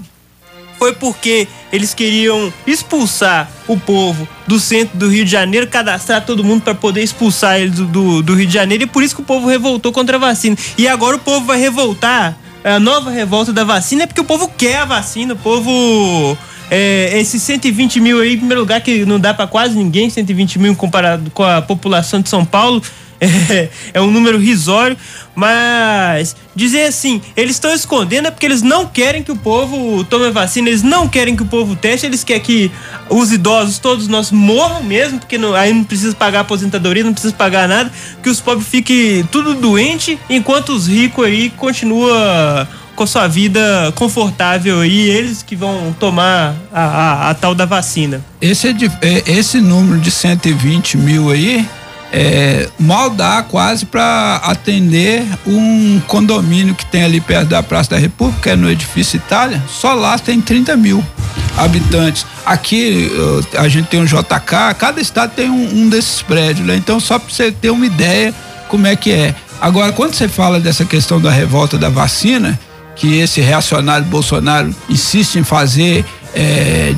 foi porque eles queriam expulsar o povo do centro do Rio de Janeiro, cadastrar todo mundo para poder expulsar eles do, do, do, Rio de Janeiro, e por isso que o povo revoltou contra a vacina. E agora o povo vai revoltar, a nova revolta da vacina é porque o povo quer a vacina, o povo é, esses 120 mil aí, em primeiro lugar, que não dá para quase ninguém, 120 mil comparado com a população de São Paulo. é, é um número risório, mas dizer assim, eles estão escondendo é porque eles não querem que o povo tome vacina, eles não querem que o povo teste, eles querem que os idosos, todos nós, morram mesmo, porque não, aí não precisa pagar aposentadoria, não precisa pagar nada, que os pobres fiquem tudo doente, enquanto os ricos aí continuam com sua vida confortável aí, eles que vão tomar a, a, a tal da vacina. Esse, é é, esse número de 120 mil aí é, mal dá quase para atender um condomínio que tem ali perto da Praça da República, é no edifício Itália, só lá tem 30 mil habitantes. Aqui a gente tem um JK, cada estado tem um, um desses prédios, né? Então, só para você ter uma ideia como é que é. Agora, quando você fala dessa questão da revolta da vacina, que esse reacionário Bolsonaro insiste em fazer, é,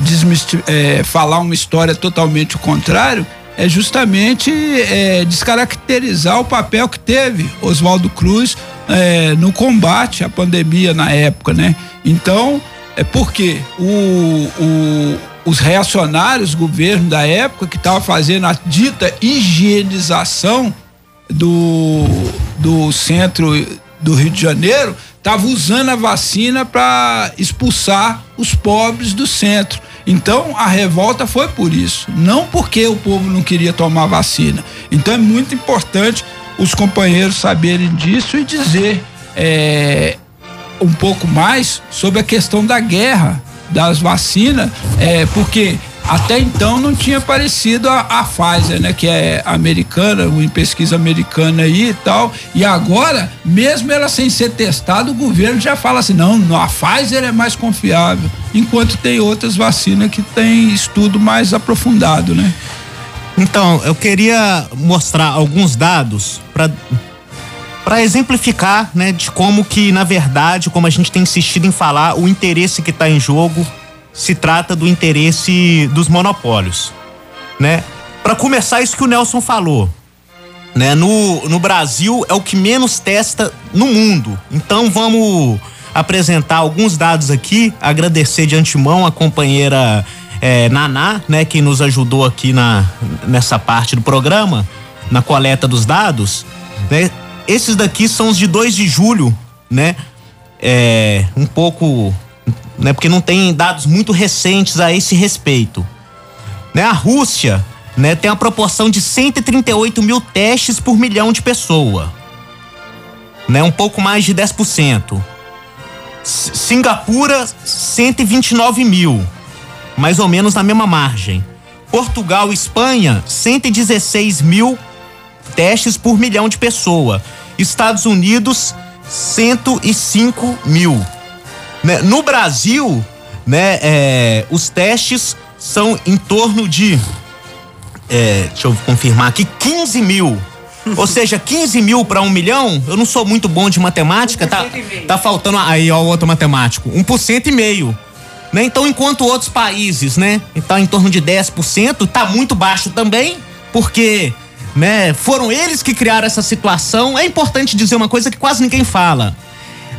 é, falar uma história totalmente o contrário, é justamente é, descaracterizar o papel que teve Oswaldo Cruz é, no combate à pandemia na época, né? Então, é porque o, o, os reacionários, governo da época, que estava fazendo a dita higienização do, do centro do Rio de Janeiro, estava usando a vacina para expulsar os pobres do centro. Então a revolta foi por isso, não porque o povo não queria tomar vacina. Então é muito importante os companheiros saberem disso e dizer é, um pouco mais sobre a questão da guerra das vacinas, é, porque até então não tinha aparecido a, a Pfizer, né? Que é americana, em pesquisa americana aí e tal. E agora, mesmo ela sem ser testada, o governo já fala assim: não, a Pfizer é mais confiável. Enquanto tem outras vacinas que tem estudo mais aprofundado, né? Então, eu queria mostrar alguns dados para para exemplificar, né, de como que na verdade, como a gente tem insistido em falar, o interesse que está em jogo se trata do interesse dos monopólios, né? Para começar, isso que o Nelson falou, né? No, no Brasil é o que menos testa no mundo. Então vamos apresentar alguns dados aqui, agradecer de antemão a companheira é, Naná, né, que nos ajudou aqui na, nessa parte do programa, na coleta dos dados, né? Esses daqui são os de 2 de julho, né? É, um pouco né? Porque não tem dados muito recentes a esse respeito. Né? A Rússia, né, tem uma proporção de 138 mil testes por milhão de pessoa, né? Um pouco mais de 10%. S Singapura, 129 mil, mais ou menos na mesma margem. Portugal e Espanha, 116 mil testes por milhão de pessoa. Estados Unidos, 105 mil. Né? No Brasil, né, é, os testes são em torno de. É, deixa eu confirmar aqui, 15 mil. Ou seja, 15 mil para um milhão, eu não sou muito bom de matemática, tá, tá faltando aí, ó, o outro matemático, 1% e meio. Né? Então, enquanto outros países, né, tá em torno de 10%, tá muito baixo também, porque, né, foram eles que criaram essa situação. É importante dizer uma coisa que quase ninguém fala.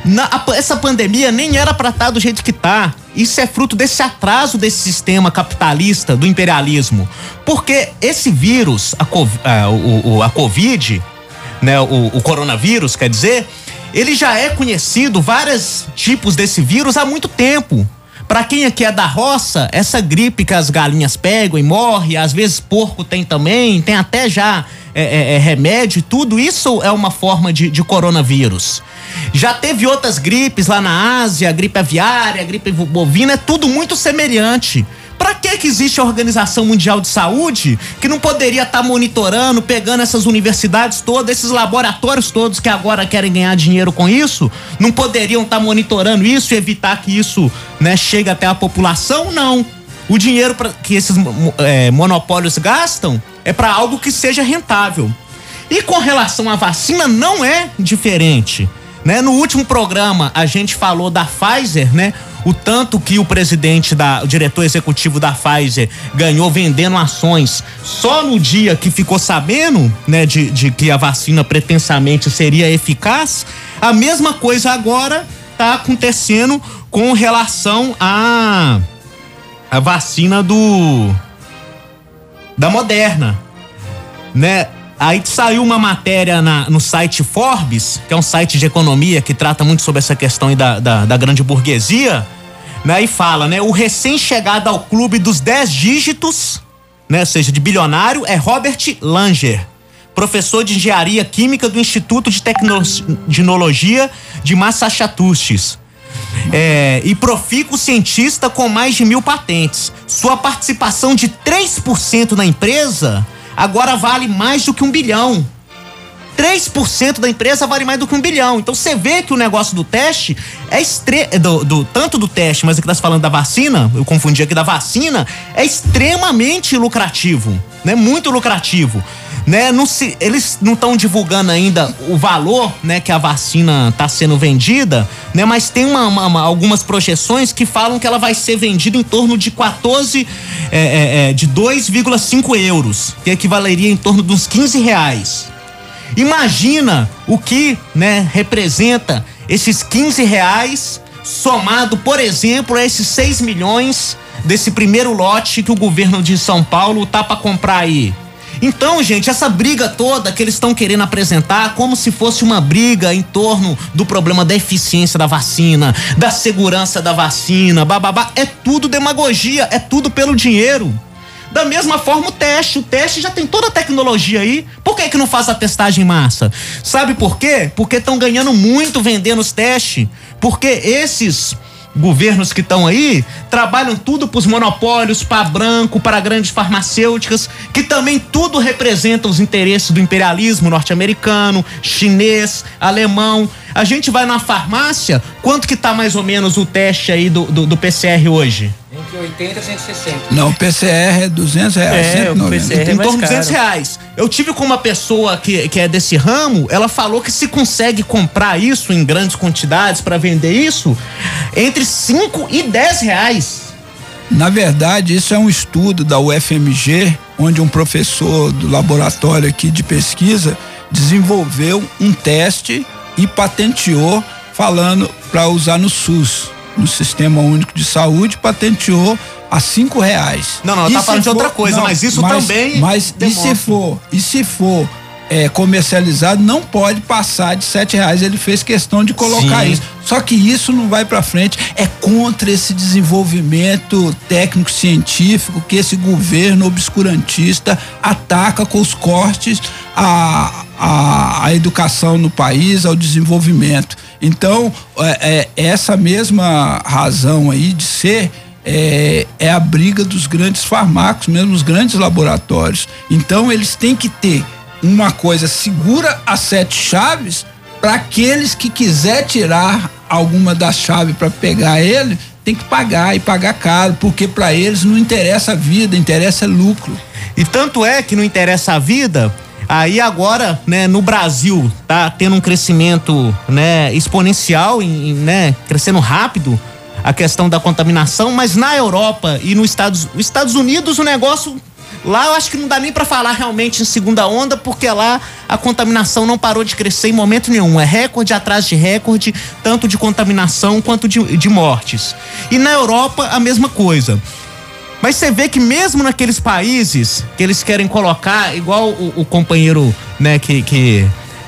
Na, a, essa pandemia nem era para estar tá do jeito que tá. Isso é fruto desse atraso desse sistema capitalista, do imperialismo. Porque esse vírus, a, a, o, a Covid, né, o, o coronavírus, quer dizer, ele já é conhecido, vários tipos desse vírus há muito tempo. Para quem aqui é da roça, essa gripe que as galinhas pegam e morre, às vezes porco tem também, tem até já é, é, é remédio tudo, isso é uma forma de, de coronavírus. Já teve outras gripes lá na Ásia, gripe aviária, gripe bovina, é tudo muito semelhante. Para que que existe a Organização Mundial de Saúde que não poderia estar tá monitorando, pegando essas universidades todas, esses laboratórios todos que agora querem ganhar dinheiro com isso, não poderiam estar tá monitorando isso e evitar que isso, né, chegue até a população? Não. O dinheiro pra, que esses é, monopólios gastam é para algo que seja rentável. E com relação à vacina não é diferente. Né? No último programa a gente falou da Pfizer, né? O tanto que o presidente da, o diretor executivo da Pfizer ganhou vendendo ações só no dia que ficou sabendo, né, de, de que a vacina pretensamente seria eficaz. A mesma coisa agora tá acontecendo com relação a a vacina do da Moderna, né? Aí saiu uma matéria na- no site Forbes, que é um site de economia que trata muito sobre essa questão da, da, da grande burguesia, né? E fala, né? O recém-chegado ao clube dos 10 dígitos, né? Ou seja, de bilionário, é Robert Langer, professor de engenharia química do Instituto de Tecnologia de Massachusetts. É, e profícuo cientista com mais de mil patentes. Sua participação de 3% na empresa agora vale mais do que um bilhão. 3% da empresa vale mais do que um bilhão. Então você vê que o negócio do teste é extre... do, do- tanto do teste, mas aqui tá se falando da vacina, eu confundi aqui da vacina, é extremamente lucrativo, né? Muito lucrativo. Né, não se, eles não estão divulgando ainda o valor né, que a vacina está sendo vendida, né, mas tem uma- uma- uma- algumas projeções que falam que ela vai ser vendida em torno de 14, é, é, é, de 2,5 euros, que equivaleria em torno uns 15 reais. Imagina o que, né, representa esses 15 reais somado, por exemplo, a esses 6 milhões desse primeiro lote que o governo de São Paulo tá para comprar aí. Então, gente, essa briga toda que eles estão querendo apresentar como se fosse uma briga em torno do problema da eficiência da vacina, da segurança da vacina, bababá, é tudo demagogia, é tudo pelo dinheiro. Da mesma forma o teste, o teste já tem toda a tecnologia aí. Por que que não faz a testagem em massa? Sabe por quê? Porque estão ganhando muito vendendo os testes. Porque esses governos que estão aí trabalham tudo para os monopólios, para branco, para grandes farmacêuticas, que também tudo representa os interesses do imperialismo norte-americano, chinês, alemão. A gente vai na farmácia, quanto que tá mais ou menos o teste aí do, do, do PCR hoje? Entre 80 e 160. Não, o PCR é 200 reais. É, 190. em torno de 200 reais. Eu tive com uma pessoa que, que é desse ramo, ela falou que se consegue comprar isso em grandes quantidades para vender isso, entre 5 e 10 reais. Na verdade, isso é um estudo da UFMG, onde um professor do laboratório aqui de pesquisa desenvolveu um teste e patenteou, falando para usar no SUS, no Sistema Único de Saúde, patenteou a cinco reais. Não, não, ela E tá falando de outra coisa, mas isso também Mas e demonstra. se for, e se for é, comercializado, não pode passar de sete reais. Ele fez questão de colocar Sim. isso. Só que isso não vai para frente. É contra esse desenvolvimento técnico científico que esse governo obscurantista ataca com os cortes à, à, à educação no país, ao desenvolvimento. Então, é, é, essa mesma razão aí de ser é, é a briga dos grandes farmacos, mesmo os grandes laboratórios. Então, eles têm que ter uma coisa segura as sete chaves para aqueles que quiser tirar alguma das chaves para pegar ele tem que pagar e pagar caro porque para eles não interessa a vida interessa lucro E tanto é que não interessa a vida. Aí agora, né, no Brasil, tá tendo um crescimento, né, exponencial, em, né, crescendo rápido a questão da contaminação, mas na Europa e nos Estados, Estados Unidos o negócio lá eu acho que não dá nem pra falar realmente em segunda onda, porque lá a contaminação não parou de crescer em momento nenhum. É recorde atrás de recorde, tanto de contaminação quanto de, de mortes. E na Europa a mesma coisa. Mas você vê que mesmo naqueles países que eles querem colocar, igual o, o companheiro, né, que, que,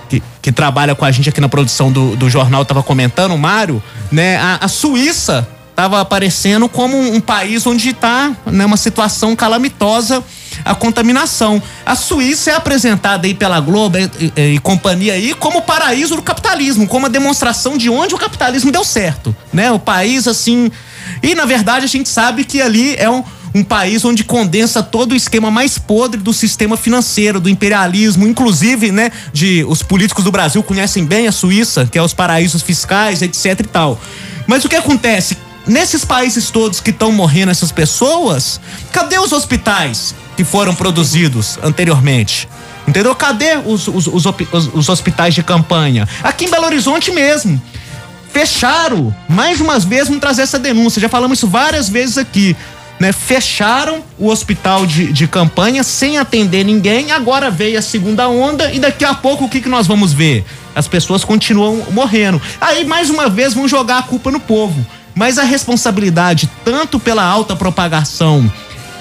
que, que trabalha com a gente aqui na produção do, do jornal tava comentando, o Mário, né, a, a Suíça tava aparecendo como um, um país onde tá, né, uma situação calamitosa a contaminação. A Suíça é apresentada aí pela Globo e, e- e companhia aí como o paraíso do capitalismo, como a demonstração de onde o capitalismo deu certo, né? O país assim, e na verdade a gente sabe que ali é um, um país onde condensa todo o esquema mais podre do sistema financeiro, do imperialismo, inclusive, né, de os políticos do Brasil conhecem bem a Suíça, que é os paraísos fiscais, etc e tal. Mas o que acontece? Nesses países todos que estão morrendo essas pessoas, cadê os hospitais que foram produzidos anteriormente? Entendeu? Cadê os, os, os, os- os hospitais de campanha? Aqui em Belo Horizonte mesmo fecharam. Mais umas vezes vamos trazer essa denúncia. Já falamos isso várias vezes aqui. Né? Fecharam o hospital de, de campanha sem atender ninguém. Agora veio a segunda onda e daqui a pouco o que, que nós vamos ver? As pessoas continuam morrendo. Aí, mais uma vez, vão jogar a culpa no povo. Mas a responsabilidade, tanto pela alta propagação,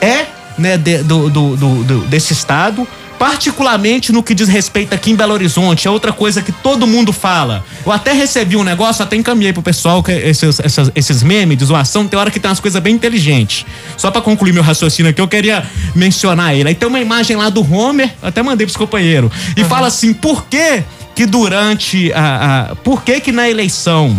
é né, de- do, do- do- desse estado, particularmente no que diz respeito aqui em Belo Horizonte, é outra coisa que todo mundo fala. Eu até recebi um negócio, até encaminhei pro pessoal que esses, esses, esses memes de zoação, tem hora que tem umas coisas bem inteligentes. Só para concluir meu raciocínio aqui, eu queria mencionar ele. Aí tem uma imagem lá do Homer, até mandei pros companheiros, e uhum. fala assim: por que que durante a, a por que que na eleição,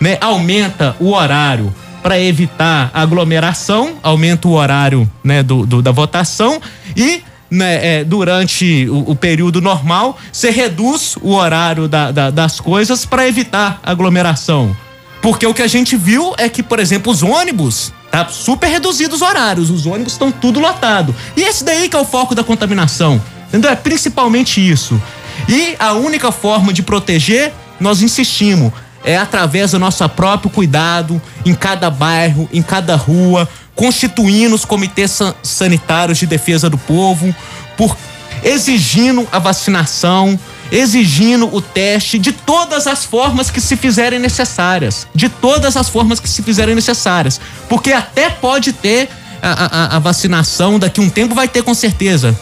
né, aumenta o horário para evitar aglomeração, aumenta o horário, né, do, do da votação e né, é, durante o, o, período normal, você reduz o horário da, da, das coisas para evitar aglomeração. Porque o que a gente viu é que, por exemplo, os ônibus, tá super reduzidos os horários, os ônibus estão tudo lotado. E esse daí que é o foco da contaminação. Entendeu? É principalmente isso. E a única forma de proteger, nós insistimos, é através do nosso próprio cuidado em cada bairro, em cada rua, constituindo os comitês sanitários de defesa do povo, por exigindo a vacinação, exigindo o teste de todas as formas que se fizerem necessárias, de todas as formas que se fizerem necessárias, porque até pode ter a, a, a, vacinação daqui um tempo vai ter com certeza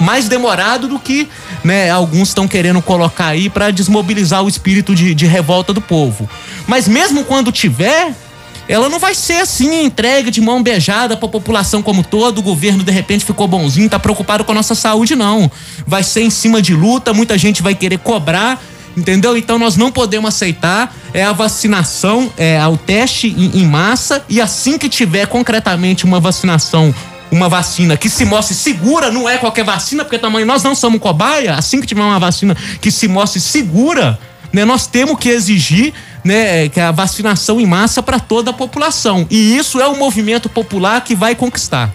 mais demorado do que né, alguns estão querendo colocar aí para desmobilizar o espírito de, de revolta do povo. Mas mesmo quando tiver, ela não vai ser assim entregue de mão beijada para a população como todo. O governo de repente ficou bonzinho, tá preocupado com a nossa saúde não. Vai ser em cima de luta, muita gente vai querer cobrar, entendeu? Então nós não podemos aceitar é a vacinação, é o teste em, em massa e assim que tiver concretamente uma vacinação uma vacina que se mostre segura, não é qualquer vacina, porque também nós não somos cobaia. Assim que tiver uma vacina que se mostre segura, né, nós temos que exigir né, que é a vacinação em massa para toda a população. E isso é o movimento popular que vai conquistar.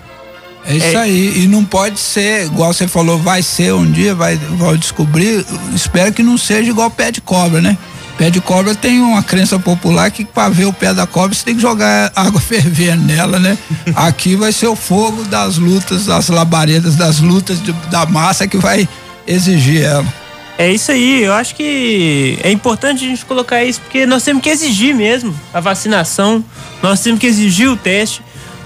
É isso é. aí, e não pode ser, igual você falou, vai ser um dia, vai, vai descobrir, espero que não seja igual pé de cobra, né? Pé de cobra tem uma crença popular que para ver o pé da cobra você tem que jogar água fervendo nela, né? Aqui vai ser o fogo das lutas, das labaredas, das lutas de, da massa que vai exigir ela. É isso aí, eu acho que é importante a gente colocar isso, porque nós temos que exigir mesmo a vacinação, nós temos que exigir o teste,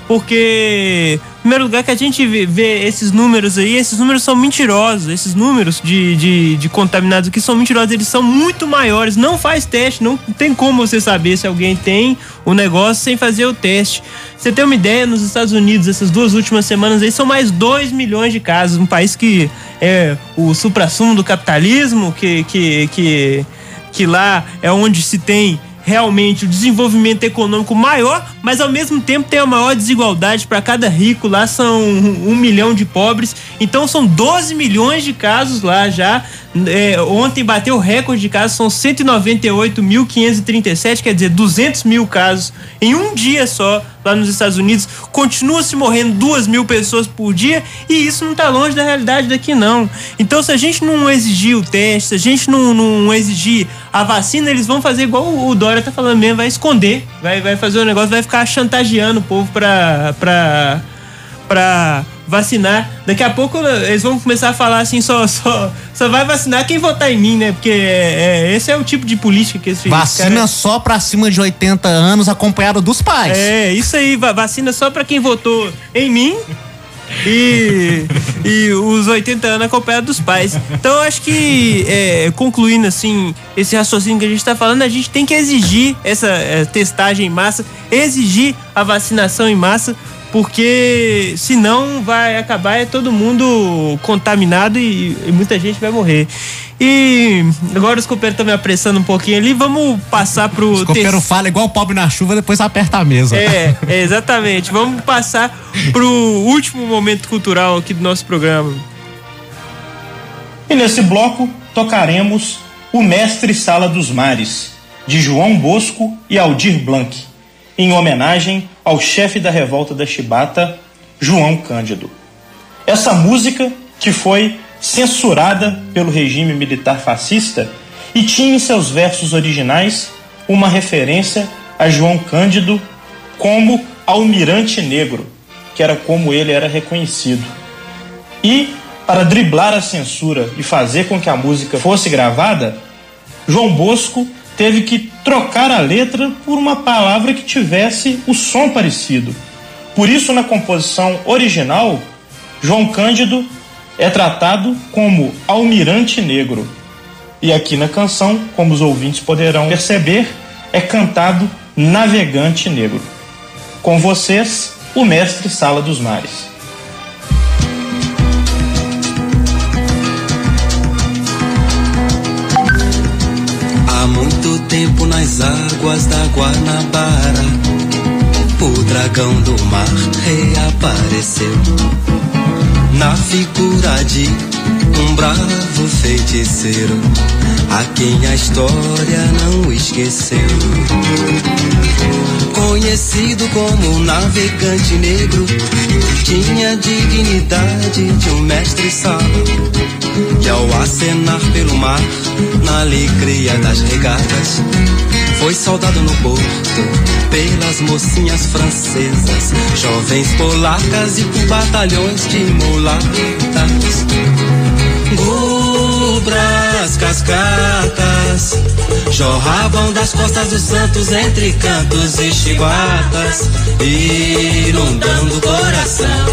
porque primeiro lugar que a gente vê, vê, esses números aí, esses números são mentirosos, esses números de, de, de, contaminados aqui são mentirosos, eles são muito maiores, não faz teste, não tem como você saber se alguém tem o negócio sem fazer o teste. Você tem uma ideia, nos Estados Unidos, essas duas últimas semanas aí, são mais 2 milhões de casos, um país que é o supra-sumo do capitalismo, que, que, que, que lá é onde se tem realmente o desenvolvimento econômico maior, mas ao mesmo tempo tem a maior desigualdade. Para cada rico lá são um milhão de pobres, então são 12 milhões de casos lá já. É, ontem bateu o recorde de casos, são 198.537, quer dizer, 200 mil casos em um dia só lá nos Estados Unidos. Continua se morrendo duas mil pessoas por dia e isso não está longe da realidade daqui, não. Então, se a gente não exigir o teste, se a gente não, não exigir a vacina, eles vão fazer igual o Dória tá falando mesmo, vai esconder, vai, vai fazer o negócio, vai ficar chantageando o povo pra. pra, pra vacinar. Daqui a pouco eles vão começar a falar assim, só, só, só vai vacinar quem votar em mim, né? Porque é, é esse é o tipo de política que eles Vacina cara... só pra cima de 80 anos, acompanhado dos pais. É, isso aí, vacina só pra quem votou em mim. E, e os 80 anos acompanhado dos pais. Então, acho que, é, concluindo assim, esse raciocínio que a gente está falando, a gente tem que exigir essa é, testagem em massa, exigir a vacinação em massa, porque senão vai acabar é todo mundo contaminado e, e muita gente vai morrer. E agora os copeiros estão me apressando um pouquinho ali, vamos passar pro. Os copeiros te... falam igual o pobre na chuva, depois aperta a mesa. É, é, exatamente. Vamos passar pro último momento cultural aqui do nosso programa. E nesse bloco tocaremos O Mestre Sala dos Mares, de João Bosco e Aldir Blanc em homenagem ao chefe da revolta da Chibata, João Cândido. Essa música, que foi censurada pelo regime militar fascista e tinha em seus versos originais uma referência a João Cândido como Almirante Negro, que era como ele era reconhecido. E, para driblar a censura e fazer com que a música fosse gravada, João Bosco teve que trocar a letra por uma palavra que tivesse o som parecido. Por isso, na composição original, João Cândido é tratado como almirante negro. E aqui na canção, como os ouvintes poderão perceber, é cantado navegante negro. Com vocês, o mestre Sala dos Mares. Tempo nas águas da Guanabara, o dragão do mar reapareceu na figura de um bravo feiticeiro a quem a história não esqueceu. Conhecido como navegante negro, tinha a dignidade de um mestre sábio. Que ao acenar pelo mar, na alegria das regatas, foi saudado no porto pelas mocinhas francesas, jovens polacas e por batalhões de mulatas. Gubras, cascatas, jorravam das costas dos santos entre cantos e chibatas, inundando o coração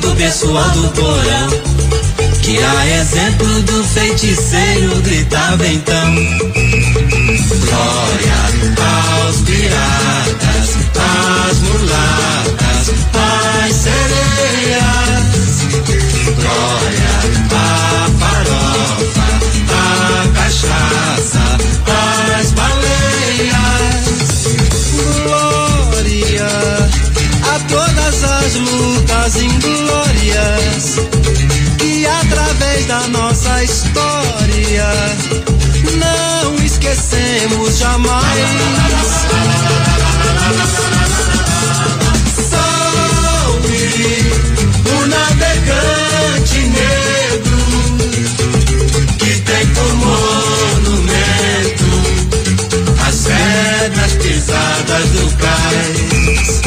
do pessoal do porão. Que a exemplo do feiticeiro gritava então. Glória aos piratas, às mulatas, às sereias. Glória à farofa, à cachaça, às baleias. Glória a todas as lutas inglórias através da nossa história não esquecemos jamais. Salve o navegante negro que tem por monumento as pedras pisadas do cais.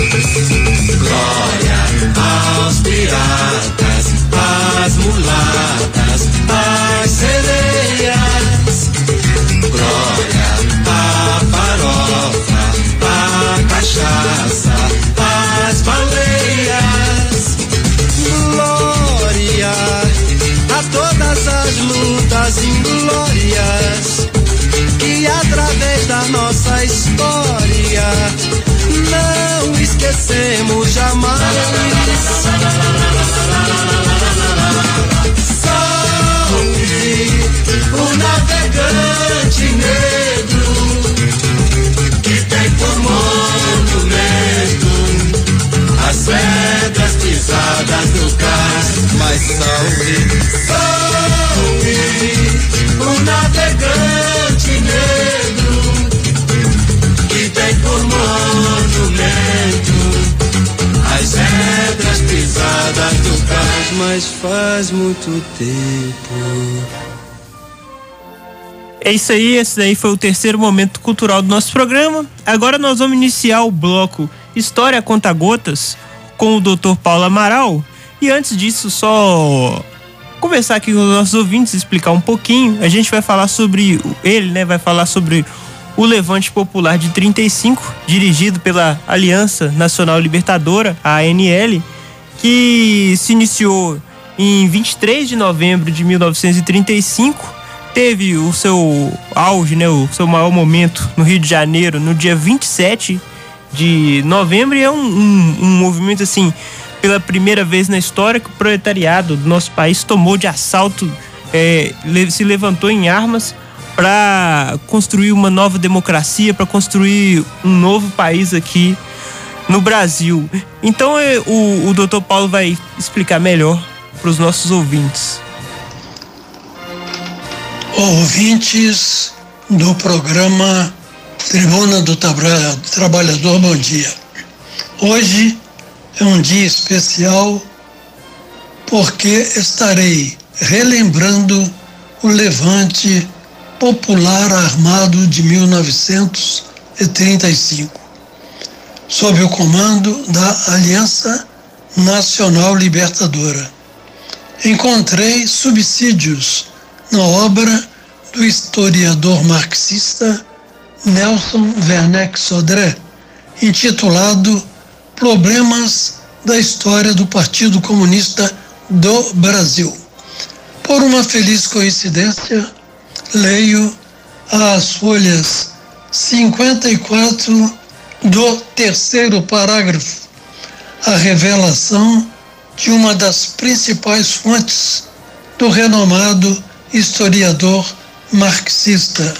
Glória aos piratas, às mulatas, às sereias. Glória à farofa, à cachaça, às baleias. Glória a todas as lutas inglórias que através da nossa história não esquecemos jamais. Salve o navegante negro que tem por monumento as pedras pisadas do cais. Mas salve, salve o navegante negro cais. Mas faz muito tempo. É isso aí, esse daí foi o terceiro momento cultural do nosso programa. Agora nós vamos iniciar o bloco História Conta Gotas com o Dr. Paulo Amaral. E antes disso, só conversar aqui com os nossos ouvintes, explicar um pouquinho. A gente vai falar sobre ele, né? Vai falar sobre o Levante Popular de 35, dirigido pela Aliança Nacional Libertadora, a ANL, que se iniciou em 23 de novembro de 1935 teve o seu auge, né, o seu maior momento no Rio de Janeiro no dia 27 de novembro. E é um, um, um movimento assim pela primeira vez na história que o proletariado do nosso país tomou de assalto, é, se levantou em armas para construir uma nova democracia, para construir um novo país aqui no Brasil. Então é, o, o doutor Paulo vai explicar melhor para os nossos ouvintes. Ouvintes do programa Tribuna do Trabalhador, bom dia. Hoje é um dia especial porque estarei relembrando o levante popular armado de 1935, sob o comando da Aliança Nacional Libertadora. Encontrei subsídios na obra do historiador marxista Nelson Werneck Sodré, intitulado Problemas da História do Partido Comunista do Brasil. Por uma feliz coincidência, leio as folhas 54 do terceiro parágrafo, a revelação de uma das principais fontes do renomado historiador marxista.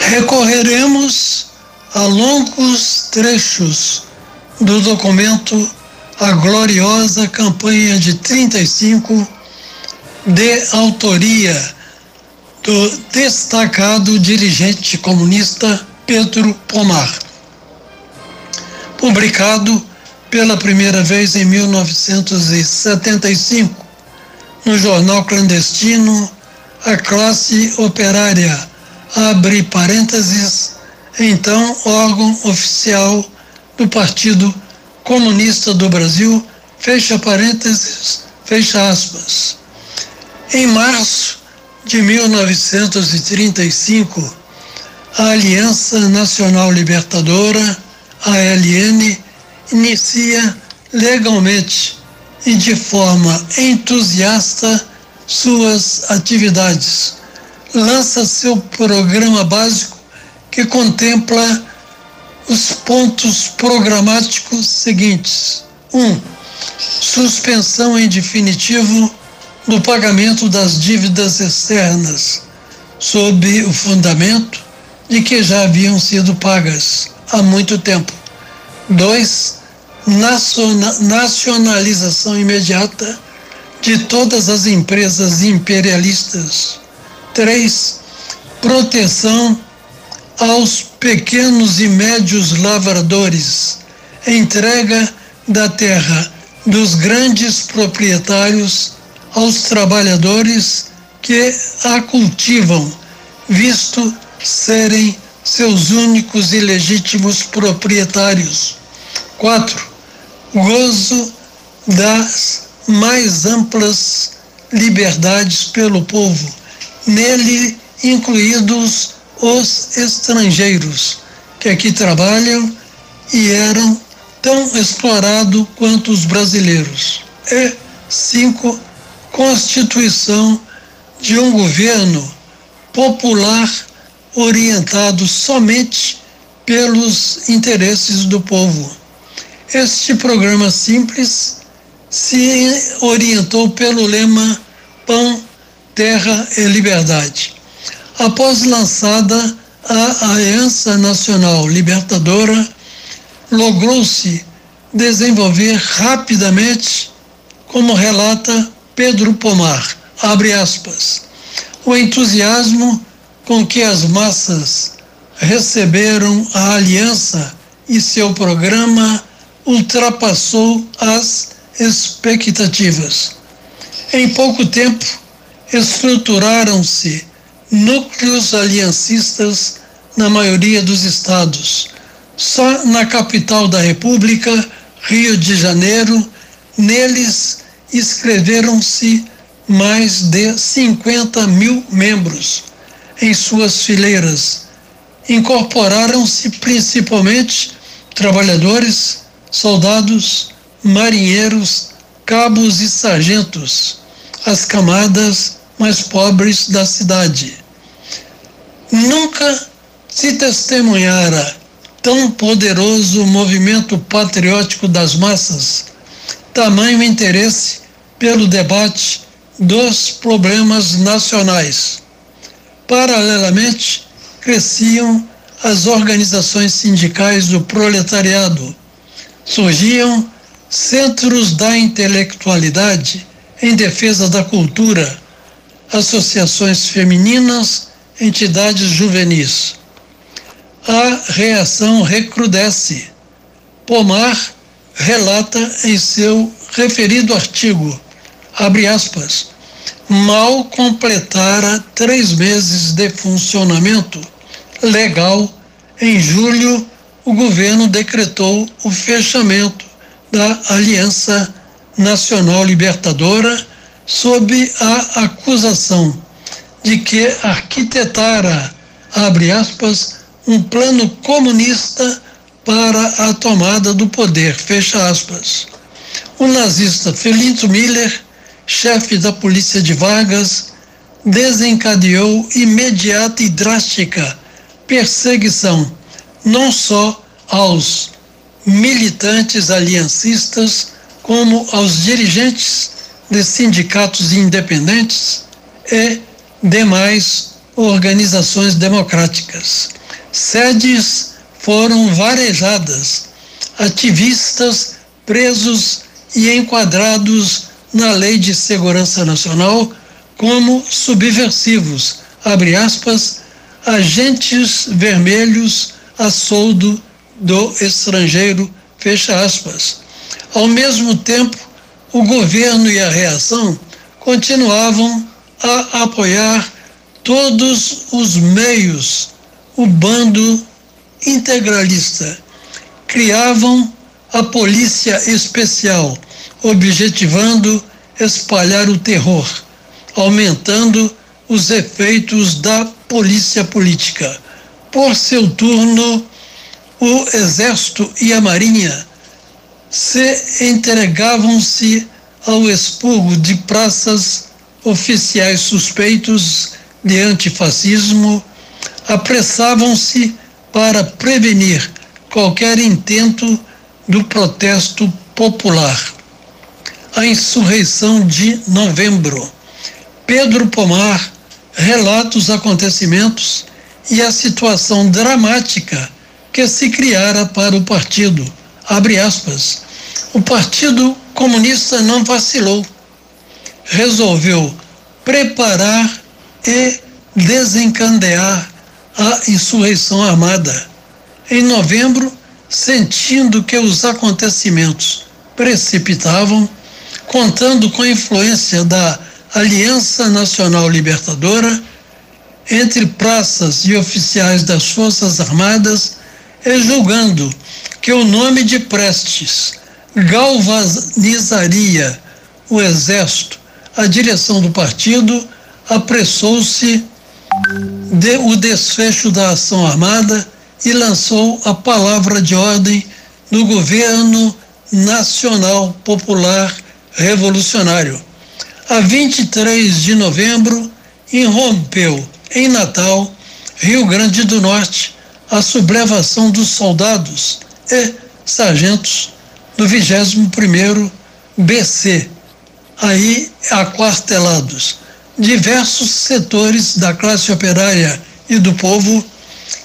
Recorreremos a longos trechos do documento A Gloriosa Campanha de 35, de autoria do destacado dirigente comunista Pedro Pomar. Publicado pela primeira vez em 1975 no jornal clandestino A Classe Operária, abre parênteses, então órgão oficial do Partido Comunista do Brasil, fecha parênteses, fecha aspas. Em março de 1935, a Aliança Nacional Libertadora, ALN, inicia legalmente e de forma entusiasta suas atividades. Lança seu programa básico que contempla os pontos programáticos seguintes: 1. Um, suspensão em definitivo do pagamento das dívidas externas, sob o fundamento de que já haviam sido pagas há muito tempo. 2. Nacionalização imediata de todas as empresas imperialistas. 3. Proteção aos pequenos e médios lavradores. Entrega da terra dos grandes proprietários aos trabalhadores que a cultivam, visto serem seus únicos e legítimos proprietários. 4. Gozo das mais amplas liberdades pelo povo, nele incluídos os estrangeiros que aqui trabalham e eram tão explorados quanto os brasileiros. E cinco constituição de um governo popular orientado somente pelos interesses do povo. Este programa simples se orientou pelo lema Pão, Terra e Liberdade. Após lançada a Aliança Nacional Libertadora, logrou-se desenvolver rapidamente, como relata Pedro Pomar, abre aspas, o entusiasmo com que as massas receberam a aliança e seu programa ultrapassou as expectativas. Em pouco tempo, estruturaram-se núcleos aliancistas na maioria dos estados. Só na capital da República, Rio de Janeiro, neles inscreveram-se mais de 50 mil membros em suas fileiras. Incorporaram-se principalmente trabalhadores, soldados, marinheiros, cabos e sargentos, as camadas mais pobres da cidade. Nunca se testemunhara tão poderoso movimento patriótico das massas, tamanho interesse pelo debate dos problemas nacionais. Paralelamente, cresciam as organizações sindicais do proletariado. Surgiam centros da intelectualidade em defesa da cultura, associações femininas, entidades juvenis. A reação recrudesce. Pomar relata em seu referido artigo abre aspas, mal completara três meses de funcionamento legal, em julho o governo decretou o fechamento da Aliança Nacional Libertadora sob a acusação de que arquitetara, abre aspas, um plano comunista para a tomada do poder, fecha aspas. O nazista Felito Miller, chefe da polícia de Vargas, desencadeou imediata e drástica perseguição não só aos militantes aliancistas, como aos dirigentes de sindicatos independentes e demais organizações democráticas. Sedes foram varejadas, ativistas presos e enquadrados na Lei de Segurança Nacional como subversivos, abre aspas, agentes vermelhos a soldo do estrangeiro, fecha aspas. Ao mesmo tempo, o governo e a reação continuavam a apoiar todos os meios, o bando integralista. Criavam a polícia especial, objetivando espalhar o terror, aumentando os efeitos da polícia política. Por seu turno, o Exército e a Marinha se entregavam-se ao expurgo de praças oficiais suspeitos de antifascismo, apressavam-se para prevenir qualquer intento do protesto popular. A insurreição de novembro. Pedro Pomar relata os acontecimentos e a situação dramática que se criara para o partido. Abre aspas. O Partido Comunista não vacilou. Resolveu preparar e desencadear a insurreição armada. Em novembro, sentindo que os acontecimentos precipitavam, contando com a influência da Aliança Nacional Libertadora, entre praças e oficiais das Forças Armadas, e julgando que o nome de Prestes galvanizaria o Exército, a direção do partido apressou-se de o desfecho da ação armada e lançou a palavra de ordem do governo nacional popular revolucionário. A 23 de novembro, irrompeu em Natal, Rio Grande do Norte, a sublevação dos soldados e sargentos do 21º BC, aí aquartelados diversos setores da classe operária e do povo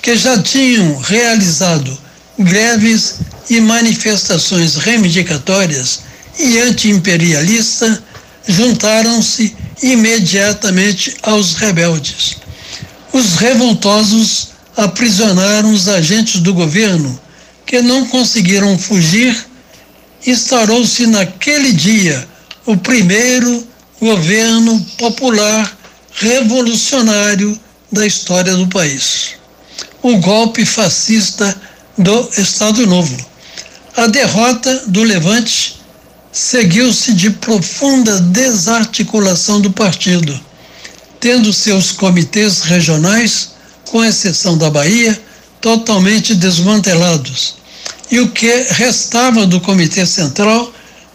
que já tinham realizado greves e manifestações reivindicatórias e anti-imperialista juntaram-se imediatamente aos rebeldes. Os revoltosos aprisionaram os agentes do governo que não conseguiram fugir. Instaurou-se naquele dia o primeiro governo popular revolucionário da história do país. O golpe fascista do Estado Novo. A derrota do Levante seguiu-se de profunda desarticulação do partido, tendo seus comitês regionais, com exceção da Bahia, totalmente desmantelados, e o que restava do Comitê Central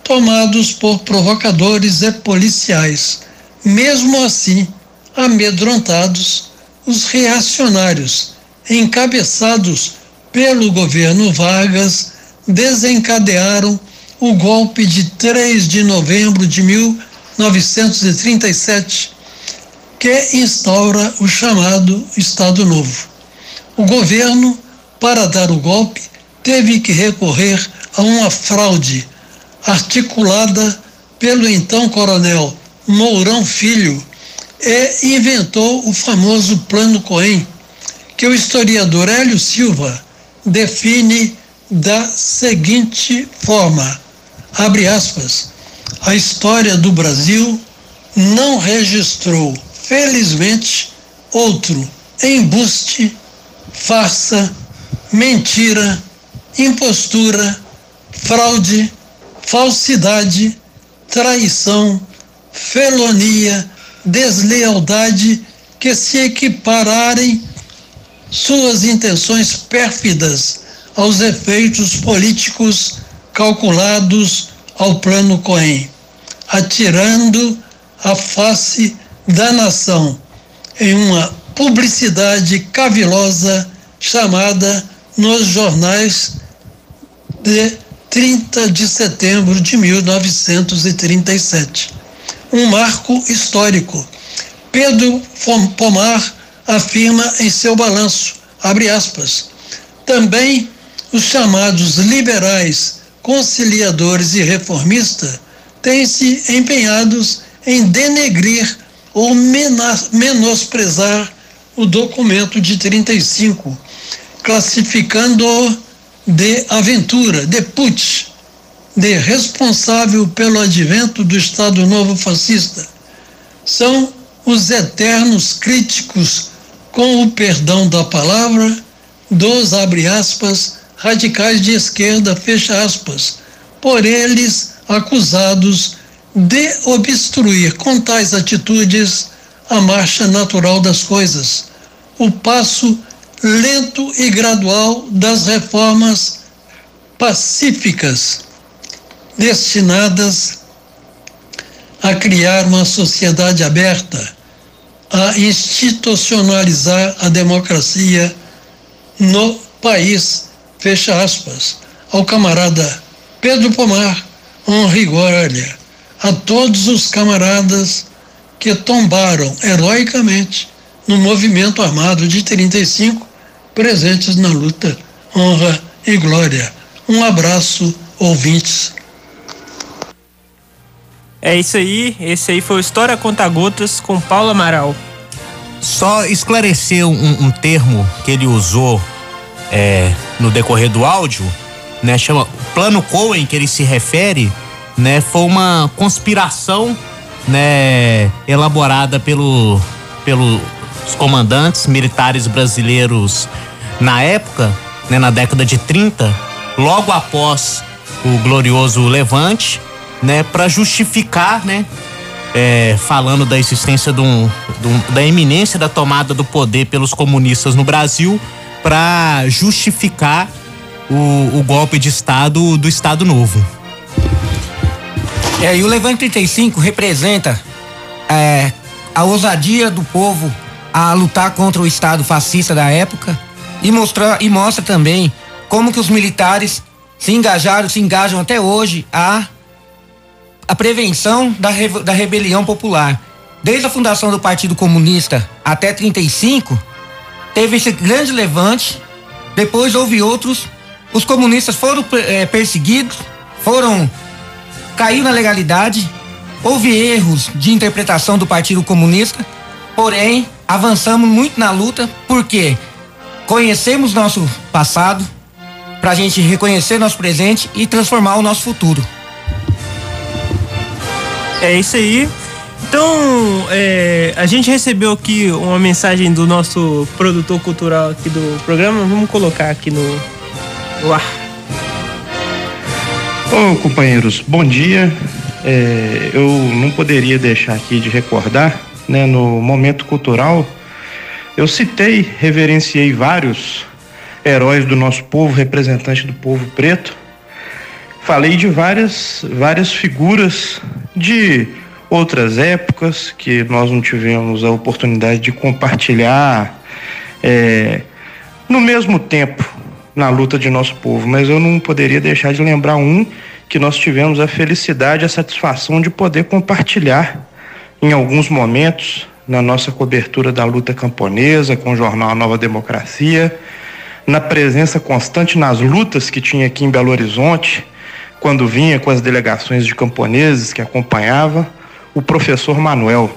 tomados por provocadores e policiais. Mesmo assim, amedrontados, os reacionários, encabeçados pelo governo Vargas, desencadearam o golpe de 3 de novembro de 1937, que instaura o chamado Estado Novo. O governo, para dar o golpe, teve que recorrer a uma fraude articulada pelo então coronel Mourão Filho, e inventou o famoso Plano Cohen, que o historiador Hélio Silva define da seguinte forma: abre aspas, a história do Brasil não registrou, felizmente, outro embuste, farsa, mentira, impostura, fraude, falsidade, traição, felonia, deslealdade que se equipararem suas intenções pérfidas aos efeitos políticos calculados ao Plano Cohen, atirando a face da nação em uma publicidade cavilosa chamada nos jornais de 30 de setembro de 1937. Um marco histórico. Pedro Pomar afirma em seu balanço, abre aspas, também os chamados liberais, conciliadores e reformistas têm se empenhados em denegrir ou menosprezar o documento de 35, classificando-o de aventura, de putsch, de responsável pelo advento do Estado Novo fascista. São os eternos críticos, com o perdão da palavra, dos, abre aspas, radicais de esquerda, fecha aspas, por eles acusados de obstruir com tais atitudes a marcha natural das coisas, o passo lento e gradual das reformas pacíficas destinadas a criar uma sociedade aberta, a institucionalizar a democracia no país, fecha aspas, ao camarada Pedro Pomar, Henri Glória, a todos os camaradas que tombaram heroicamente no movimento armado de 35, presentes na luta, honra e glória. Um abraço, ouvintes. É isso aí, esse aí foi o História Conta Gotas com Paulo Amaral. Só esclarecer um, um termo que ele usou é, no decorrer do áudio, né? Chama Plano Cohen, que ele se refere, né? Foi uma conspiração, né? Elaborada pelo, pelos comandantes militares brasileiros na época, né? Na década de 30, logo após o glorioso Levante, né? Para justificar, né? É, falando da existência de um, de um, da iminência da tomada do poder pelos comunistas no Brasil, para justificar o, o, golpe de Estado do Estado Novo. É, e o Levante 35 representa é, a ousadia do povo a lutar contra o Estado fascista da época e, mostra, e mostra também como que os militares se engajaram, se engajam até hoje a, a prevenção da, da rebelião popular. Desde a fundação do Partido Comunista até 35, teve esse grande levante, depois houve outros, os comunistas foram é, perseguidos, foram caiu na legalidade, houve erros de interpretação do Partido Comunista, porém avançamos muito na luta porque conhecemos nosso passado para a gente reconhecer nosso presente e transformar o nosso futuro. É isso aí. Então, é, a gente recebeu aqui uma mensagem do nosso produtor cultural aqui do programa. Vamos colocar aqui no, no ar. Ô, companheiros, bom dia. É, eu não poderia deixar aqui de recordar, né, no momento cultural, eu citei, reverenciei vários heróis do nosso povo, representantes do povo preto. Falei de várias, várias figuras de outras épocas que nós não tivemos a oportunidade de compartilhar é, no mesmo tempo na luta de nosso povo, mas eu não poderia deixar de lembrar um que nós tivemos a felicidade, a satisfação de poder compartilhar em alguns momentos na nossa cobertura da luta camponesa com o jornal Nova Democracia, na presença constante nas lutas que tinha aqui em Belo Horizonte, quando vinha com as delegações de camponeses que acompanhava, o professor Manuel,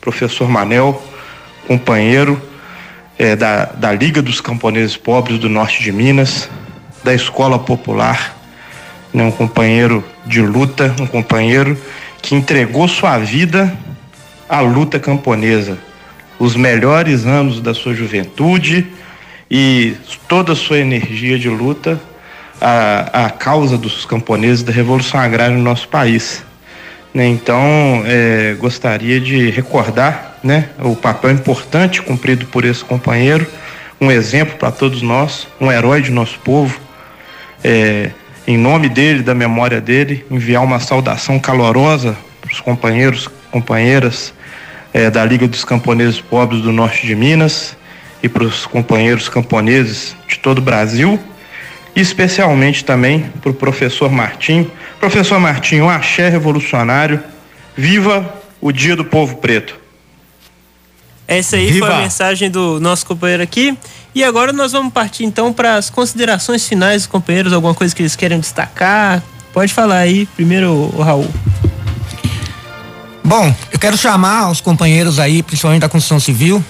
professor Manel, companheiro é, da, da Liga dos Camponeses Pobres do Norte de Minas, da Escola Popular, né, um companheiro de luta, um companheiro que entregou sua vida à luta camponesa, os melhores anos da sua juventude e toda a sua energia de luta à, à causa dos camponeses da Revolução Agrária no nosso país. Né, então, é, gostaria de recordar né, o papel importante cumprido por esse companheiro, um exemplo para todos nós, um herói de nosso povo, é, em nome dele, da memória dele, enviar uma saudação calorosa para os companheiros, companheiras eh, da Liga dos Camponeses Pobres do Norte de Minas e para os companheiros camponeses de todo o Brasil, e especialmente também para o professor Martim. Professor Martim, um axé revolucionário, viva o Dia do Povo Preto. Essa aí Viva! foi a mensagem do nosso companheiro aqui. E agora nós vamos partir então para as considerações finais dos companheiros, alguma coisa que eles querem destacar. Pode falar aí, primeiro o Raul. Bom, eu quero chamar os companheiros aí, principalmente da construção civil,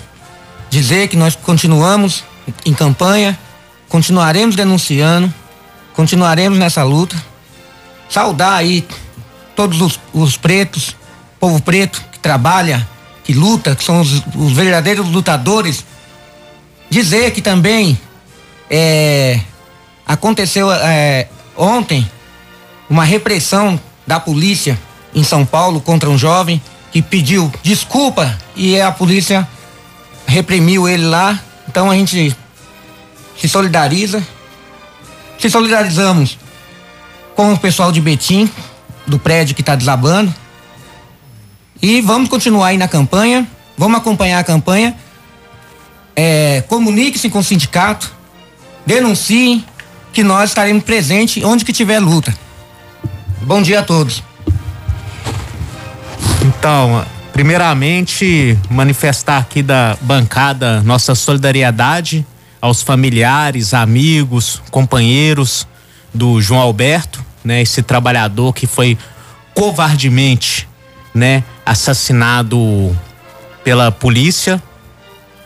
dizer que nós continuamos em campanha, continuaremos denunciando, continuaremos nessa luta. Saudar aí todos os, os pretos, povo preto que trabalha, que luta, que são os, os verdadeiros lutadores. Dizer que também é, aconteceu é, ontem uma repressão da polícia em São Paulo contra um jovem que pediu desculpa e a polícia reprimiu ele lá. Então a gente se solidariza. Se solidarizamos com o pessoal de Betim, do prédio que está desabando. E vamos continuar aí na campanha. Vamos acompanhar a campanha. É, Comunique-se com o sindicato. Denunciem que nós estaremos presentes onde que tiver luta. Bom dia a todos. Então, primeiramente, manifestar aqui da bancada nossa solidariedade aos familiares, amigos, companheiros do João Alberto, né, esse trabalhador que foi covardemente, né, assassinado pela polícia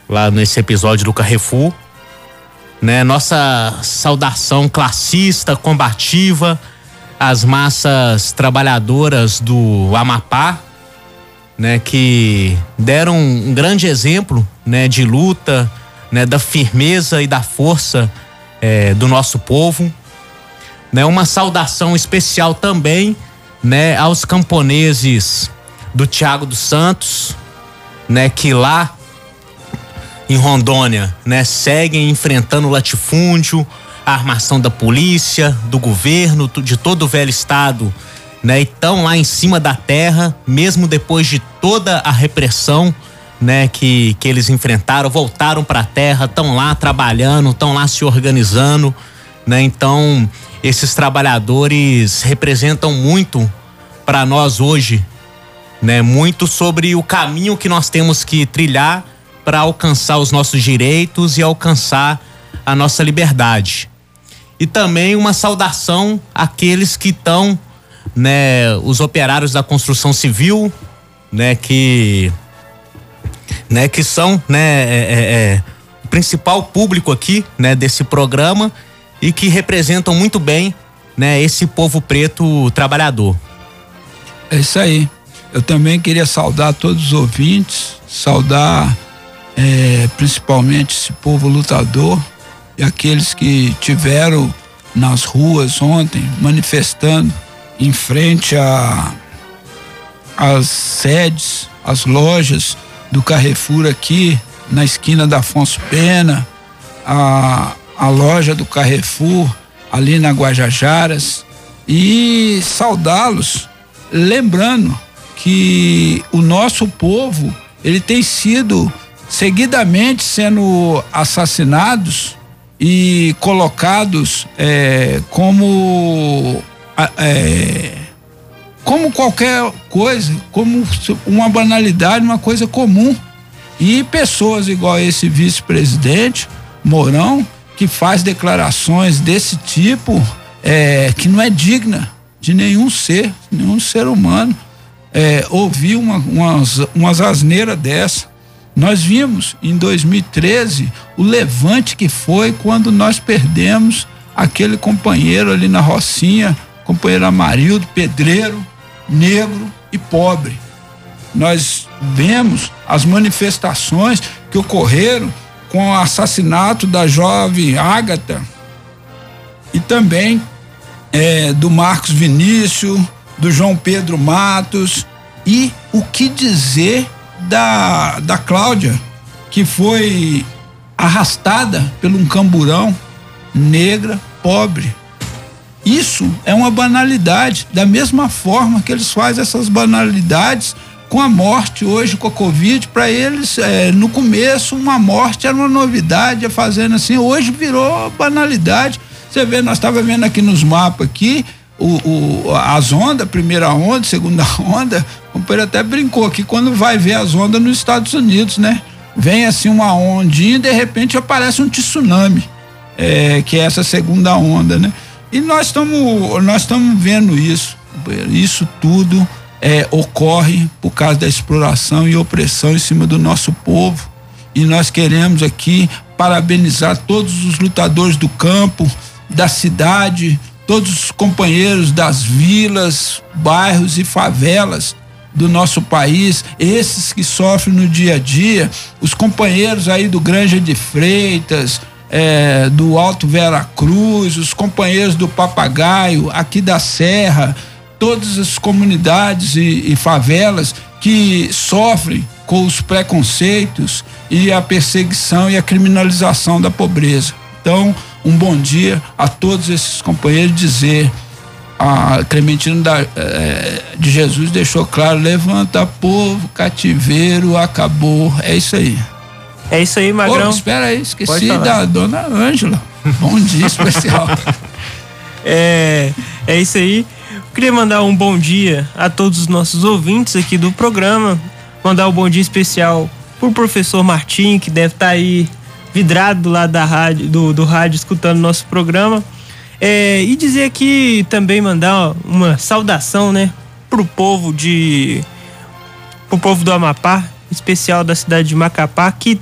lá nesse episódio do Carrefour, né? Nossa saudação classista, combativa às massas trabalhadoras do Amapá, né, que deram um grande exemplo, né, de luta, né, da firmeza e da força eh, do nosso povo, né, uma saudação especial também, né, aos camponeses do Tiago dos Santos, né, que lá em Rondônia, né, seguem enfrentando o latifúndio, a armação da polícia, do governo, de todo o velho estado, né, e estão lá em cima da terra, mesmo depois de toda a repressão, né, que, que eles enfrentaram, voltaram para a terra, estão lá trabalhando, estão lá se organizando, né? Então, esses trabalhadores representam muito para nós hoje, né? Muito sobre o caminho que nós temos que trilhar para alcançar os nossos direitos e alcançar a nossa liberdade. E também uma saudação àqueles que estão, né, os operários da construção civil, né, que né, que são, né, é, é, é, o principal público aqui, né, desse programa e que representam muito bem, né, esse povo preto trabalhador. É isso aí. Eu também queria saudar todos os ouvintes, saudar eh, principalmente esse povo lutador e aqueles que tiveram nas ruas ontem manifestando em frente a as sedes, as lojas do Carrefour aqui na esquina da Afonso Pena, a, a loja do Carrefour ali na Guajajaras. E saudá-los, lembrando que o nosso povo ele tem sido seguidamente sendo assassinados e colocados eh, como eh, como qualquer coisa, como uma banalidade, uma coisa comum. E pessoas igual esse vice-presidente, Mourão, que faz declarações desse tipo, é, que não é digna de nenhum ser, nenhum ser humano, é, ouvir uma, umas, umas asneiras dessa. Nós vimos em 2013 o levante que foi quando nós perdemos aquele companheiro ali na Rocinha, companheiro Amarildo, pedreiro, negro e pobre. Nós vemos as manifestações que ocorreram com o assassinato da jovem Ágata e também eh, do Marcos Vinícius, do João Pedro Matos e o que dizer da, da Cláudia, que foi arrastada por um camburão negra, pobre. Isso é uma banalidade, da mesma forma que eles fazem essas banalidades com a morte hoje, com a Covid, para eles, é, no começo, uma morte era uma novidade, fazendo assim, hoje virou banalidade. Você vê, nós estávamos vendo aqui nos mapas aqui, o, o, as ondas, primeira onda, segunda onda, companheiro até brincou aqui quando vai ver as ondas nos Estados Unidos, né? Vem assim uma ondinha e de repente aparece um tsunami, é, que é essa segunda onda, né? E nós estamos nós estamos vendo isso, isso tudo é, ocorre por causa da exploração e opressão em cima do nosso povo. E nós queremos aqui parabenizar todos os lutadores do campo, da cidade, todos os companheiros das vilas, bairros e favelas do nosso país, esses que sofrem no dia a dia, os companheiros aí do Granja de Freitas, é, do Alto Vera Cruz, os companheiros do Papagaio, aqui da Serra, todas as comunidades e, e favelas que sofrem com os preconceitos e a perseguição e a criminalização da pobreza. Então, um bom dia a todos esses companheiros dizer a Clementina da, eh, de Jesus deixou claro, levanta povo, cativeiro acabou, é isso aí. É isso aí, Magrão. Oh, espera aí, esqueci da dona Ângela. Bom dia especial. é, é isso aí. Queria mandar um bom dia a todos os nossos ouvintes aqui do programa. Mandar um bom dia especial pro professor Martim, que deve estar tá aí vidrado do lado da rádio, do, do rádio escutando nosso programa. É, e dizer aqui também mandar uma saudação, né, pro povo de. pro povo do Amapá, especial da cidade de Macapá, que,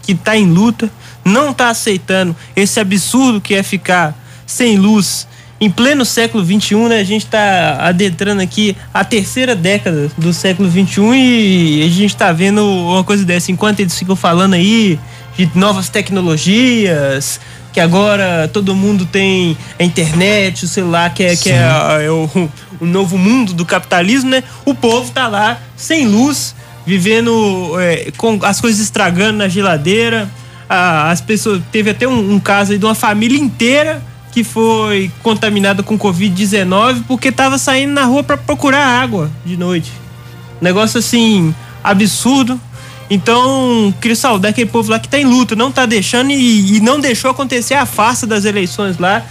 que tá em luta, não tá aceitando esse absurdo que é ficar sem luz em pleno século XXI, né? A gente está adentrando aqui a terceira década do século XXI e a gente está vendo uma coisa dessa. Enquanto eles ficam falando aí de novas tecnologias, que agora todo mundo tem a internet, o celular, que é, que é, é o, o, novo mundo do capitalismo, né? O povo tá lá sem luz, vivendo é, com as coisas estragando na geladeira. Ah, as pessoas. Teve até um, um caso aí de uma família inteira que foi contaminada com Covid-19 porque estava saindo na rua para procurar água de noite. Negócio assim, absurdo. Então, queria saudar aquele povo lá que tá em luta, não tá deixando e, e não deixou acontecer a farsa das eleições lá,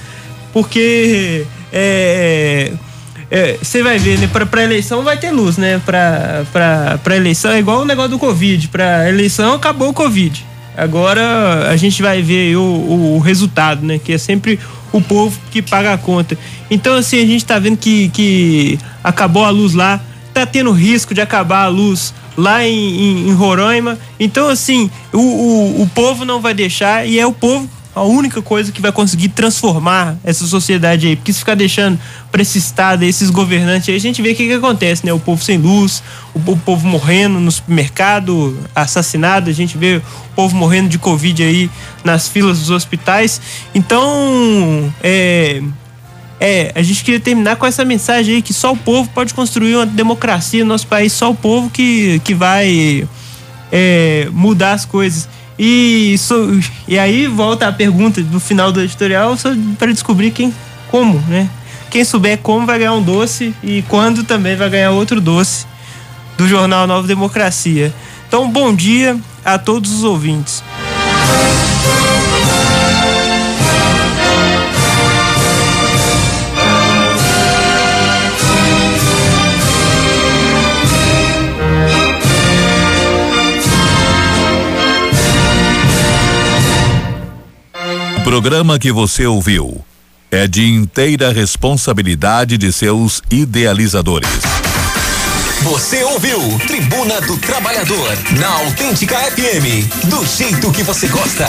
porque é, é, você é, vai ver, né? Pra, pra eleição vai ter luz, né? Pra, pra, pra eleição é igual o negócio do Covid. Pra eleição acabou o Covid. Agora a gente vai ver o, o, o resultado, né? Que é sempre o povo que paga a conta. Então, assim, a gente tá vendo que, que acabou a luz lá, tá tendo risco de acabar a luz lá em, em, em Roraima. Então, assim, o, o, o povo não vai deixar e é o povo a única coisa que vai conseguir transformar essa sociedade aí. Porque se ficar deixando para esse Estado, esses governantes aí, a gente vê o que, que acontece, né? O povo sem luz, o, o, povo morrendo no supermercado, assassinado, a gente vê o povo morrendo de Covid aí nas filas dos hospitais. Então, é. É, a gente queria terminar com essa mensagem aí que só o povo pode construir uma democracia no nosso país, só o povo que, que vai é, mudar as coisas. E, so, e aí volta a pergunta do final do editorial para descobrir quem, como, né? Quem souber como vai ganhar um doce e quando também vai ganhar outro doce do jornal Nova Democracia. Então, bom dia a todos os ouvintes. O programa que você ouviu é de inteira responsabilidade de seus idealizadores. Você ouviu Tribuna do Trabalhador na Autêntica FM, do jeito que você gosta.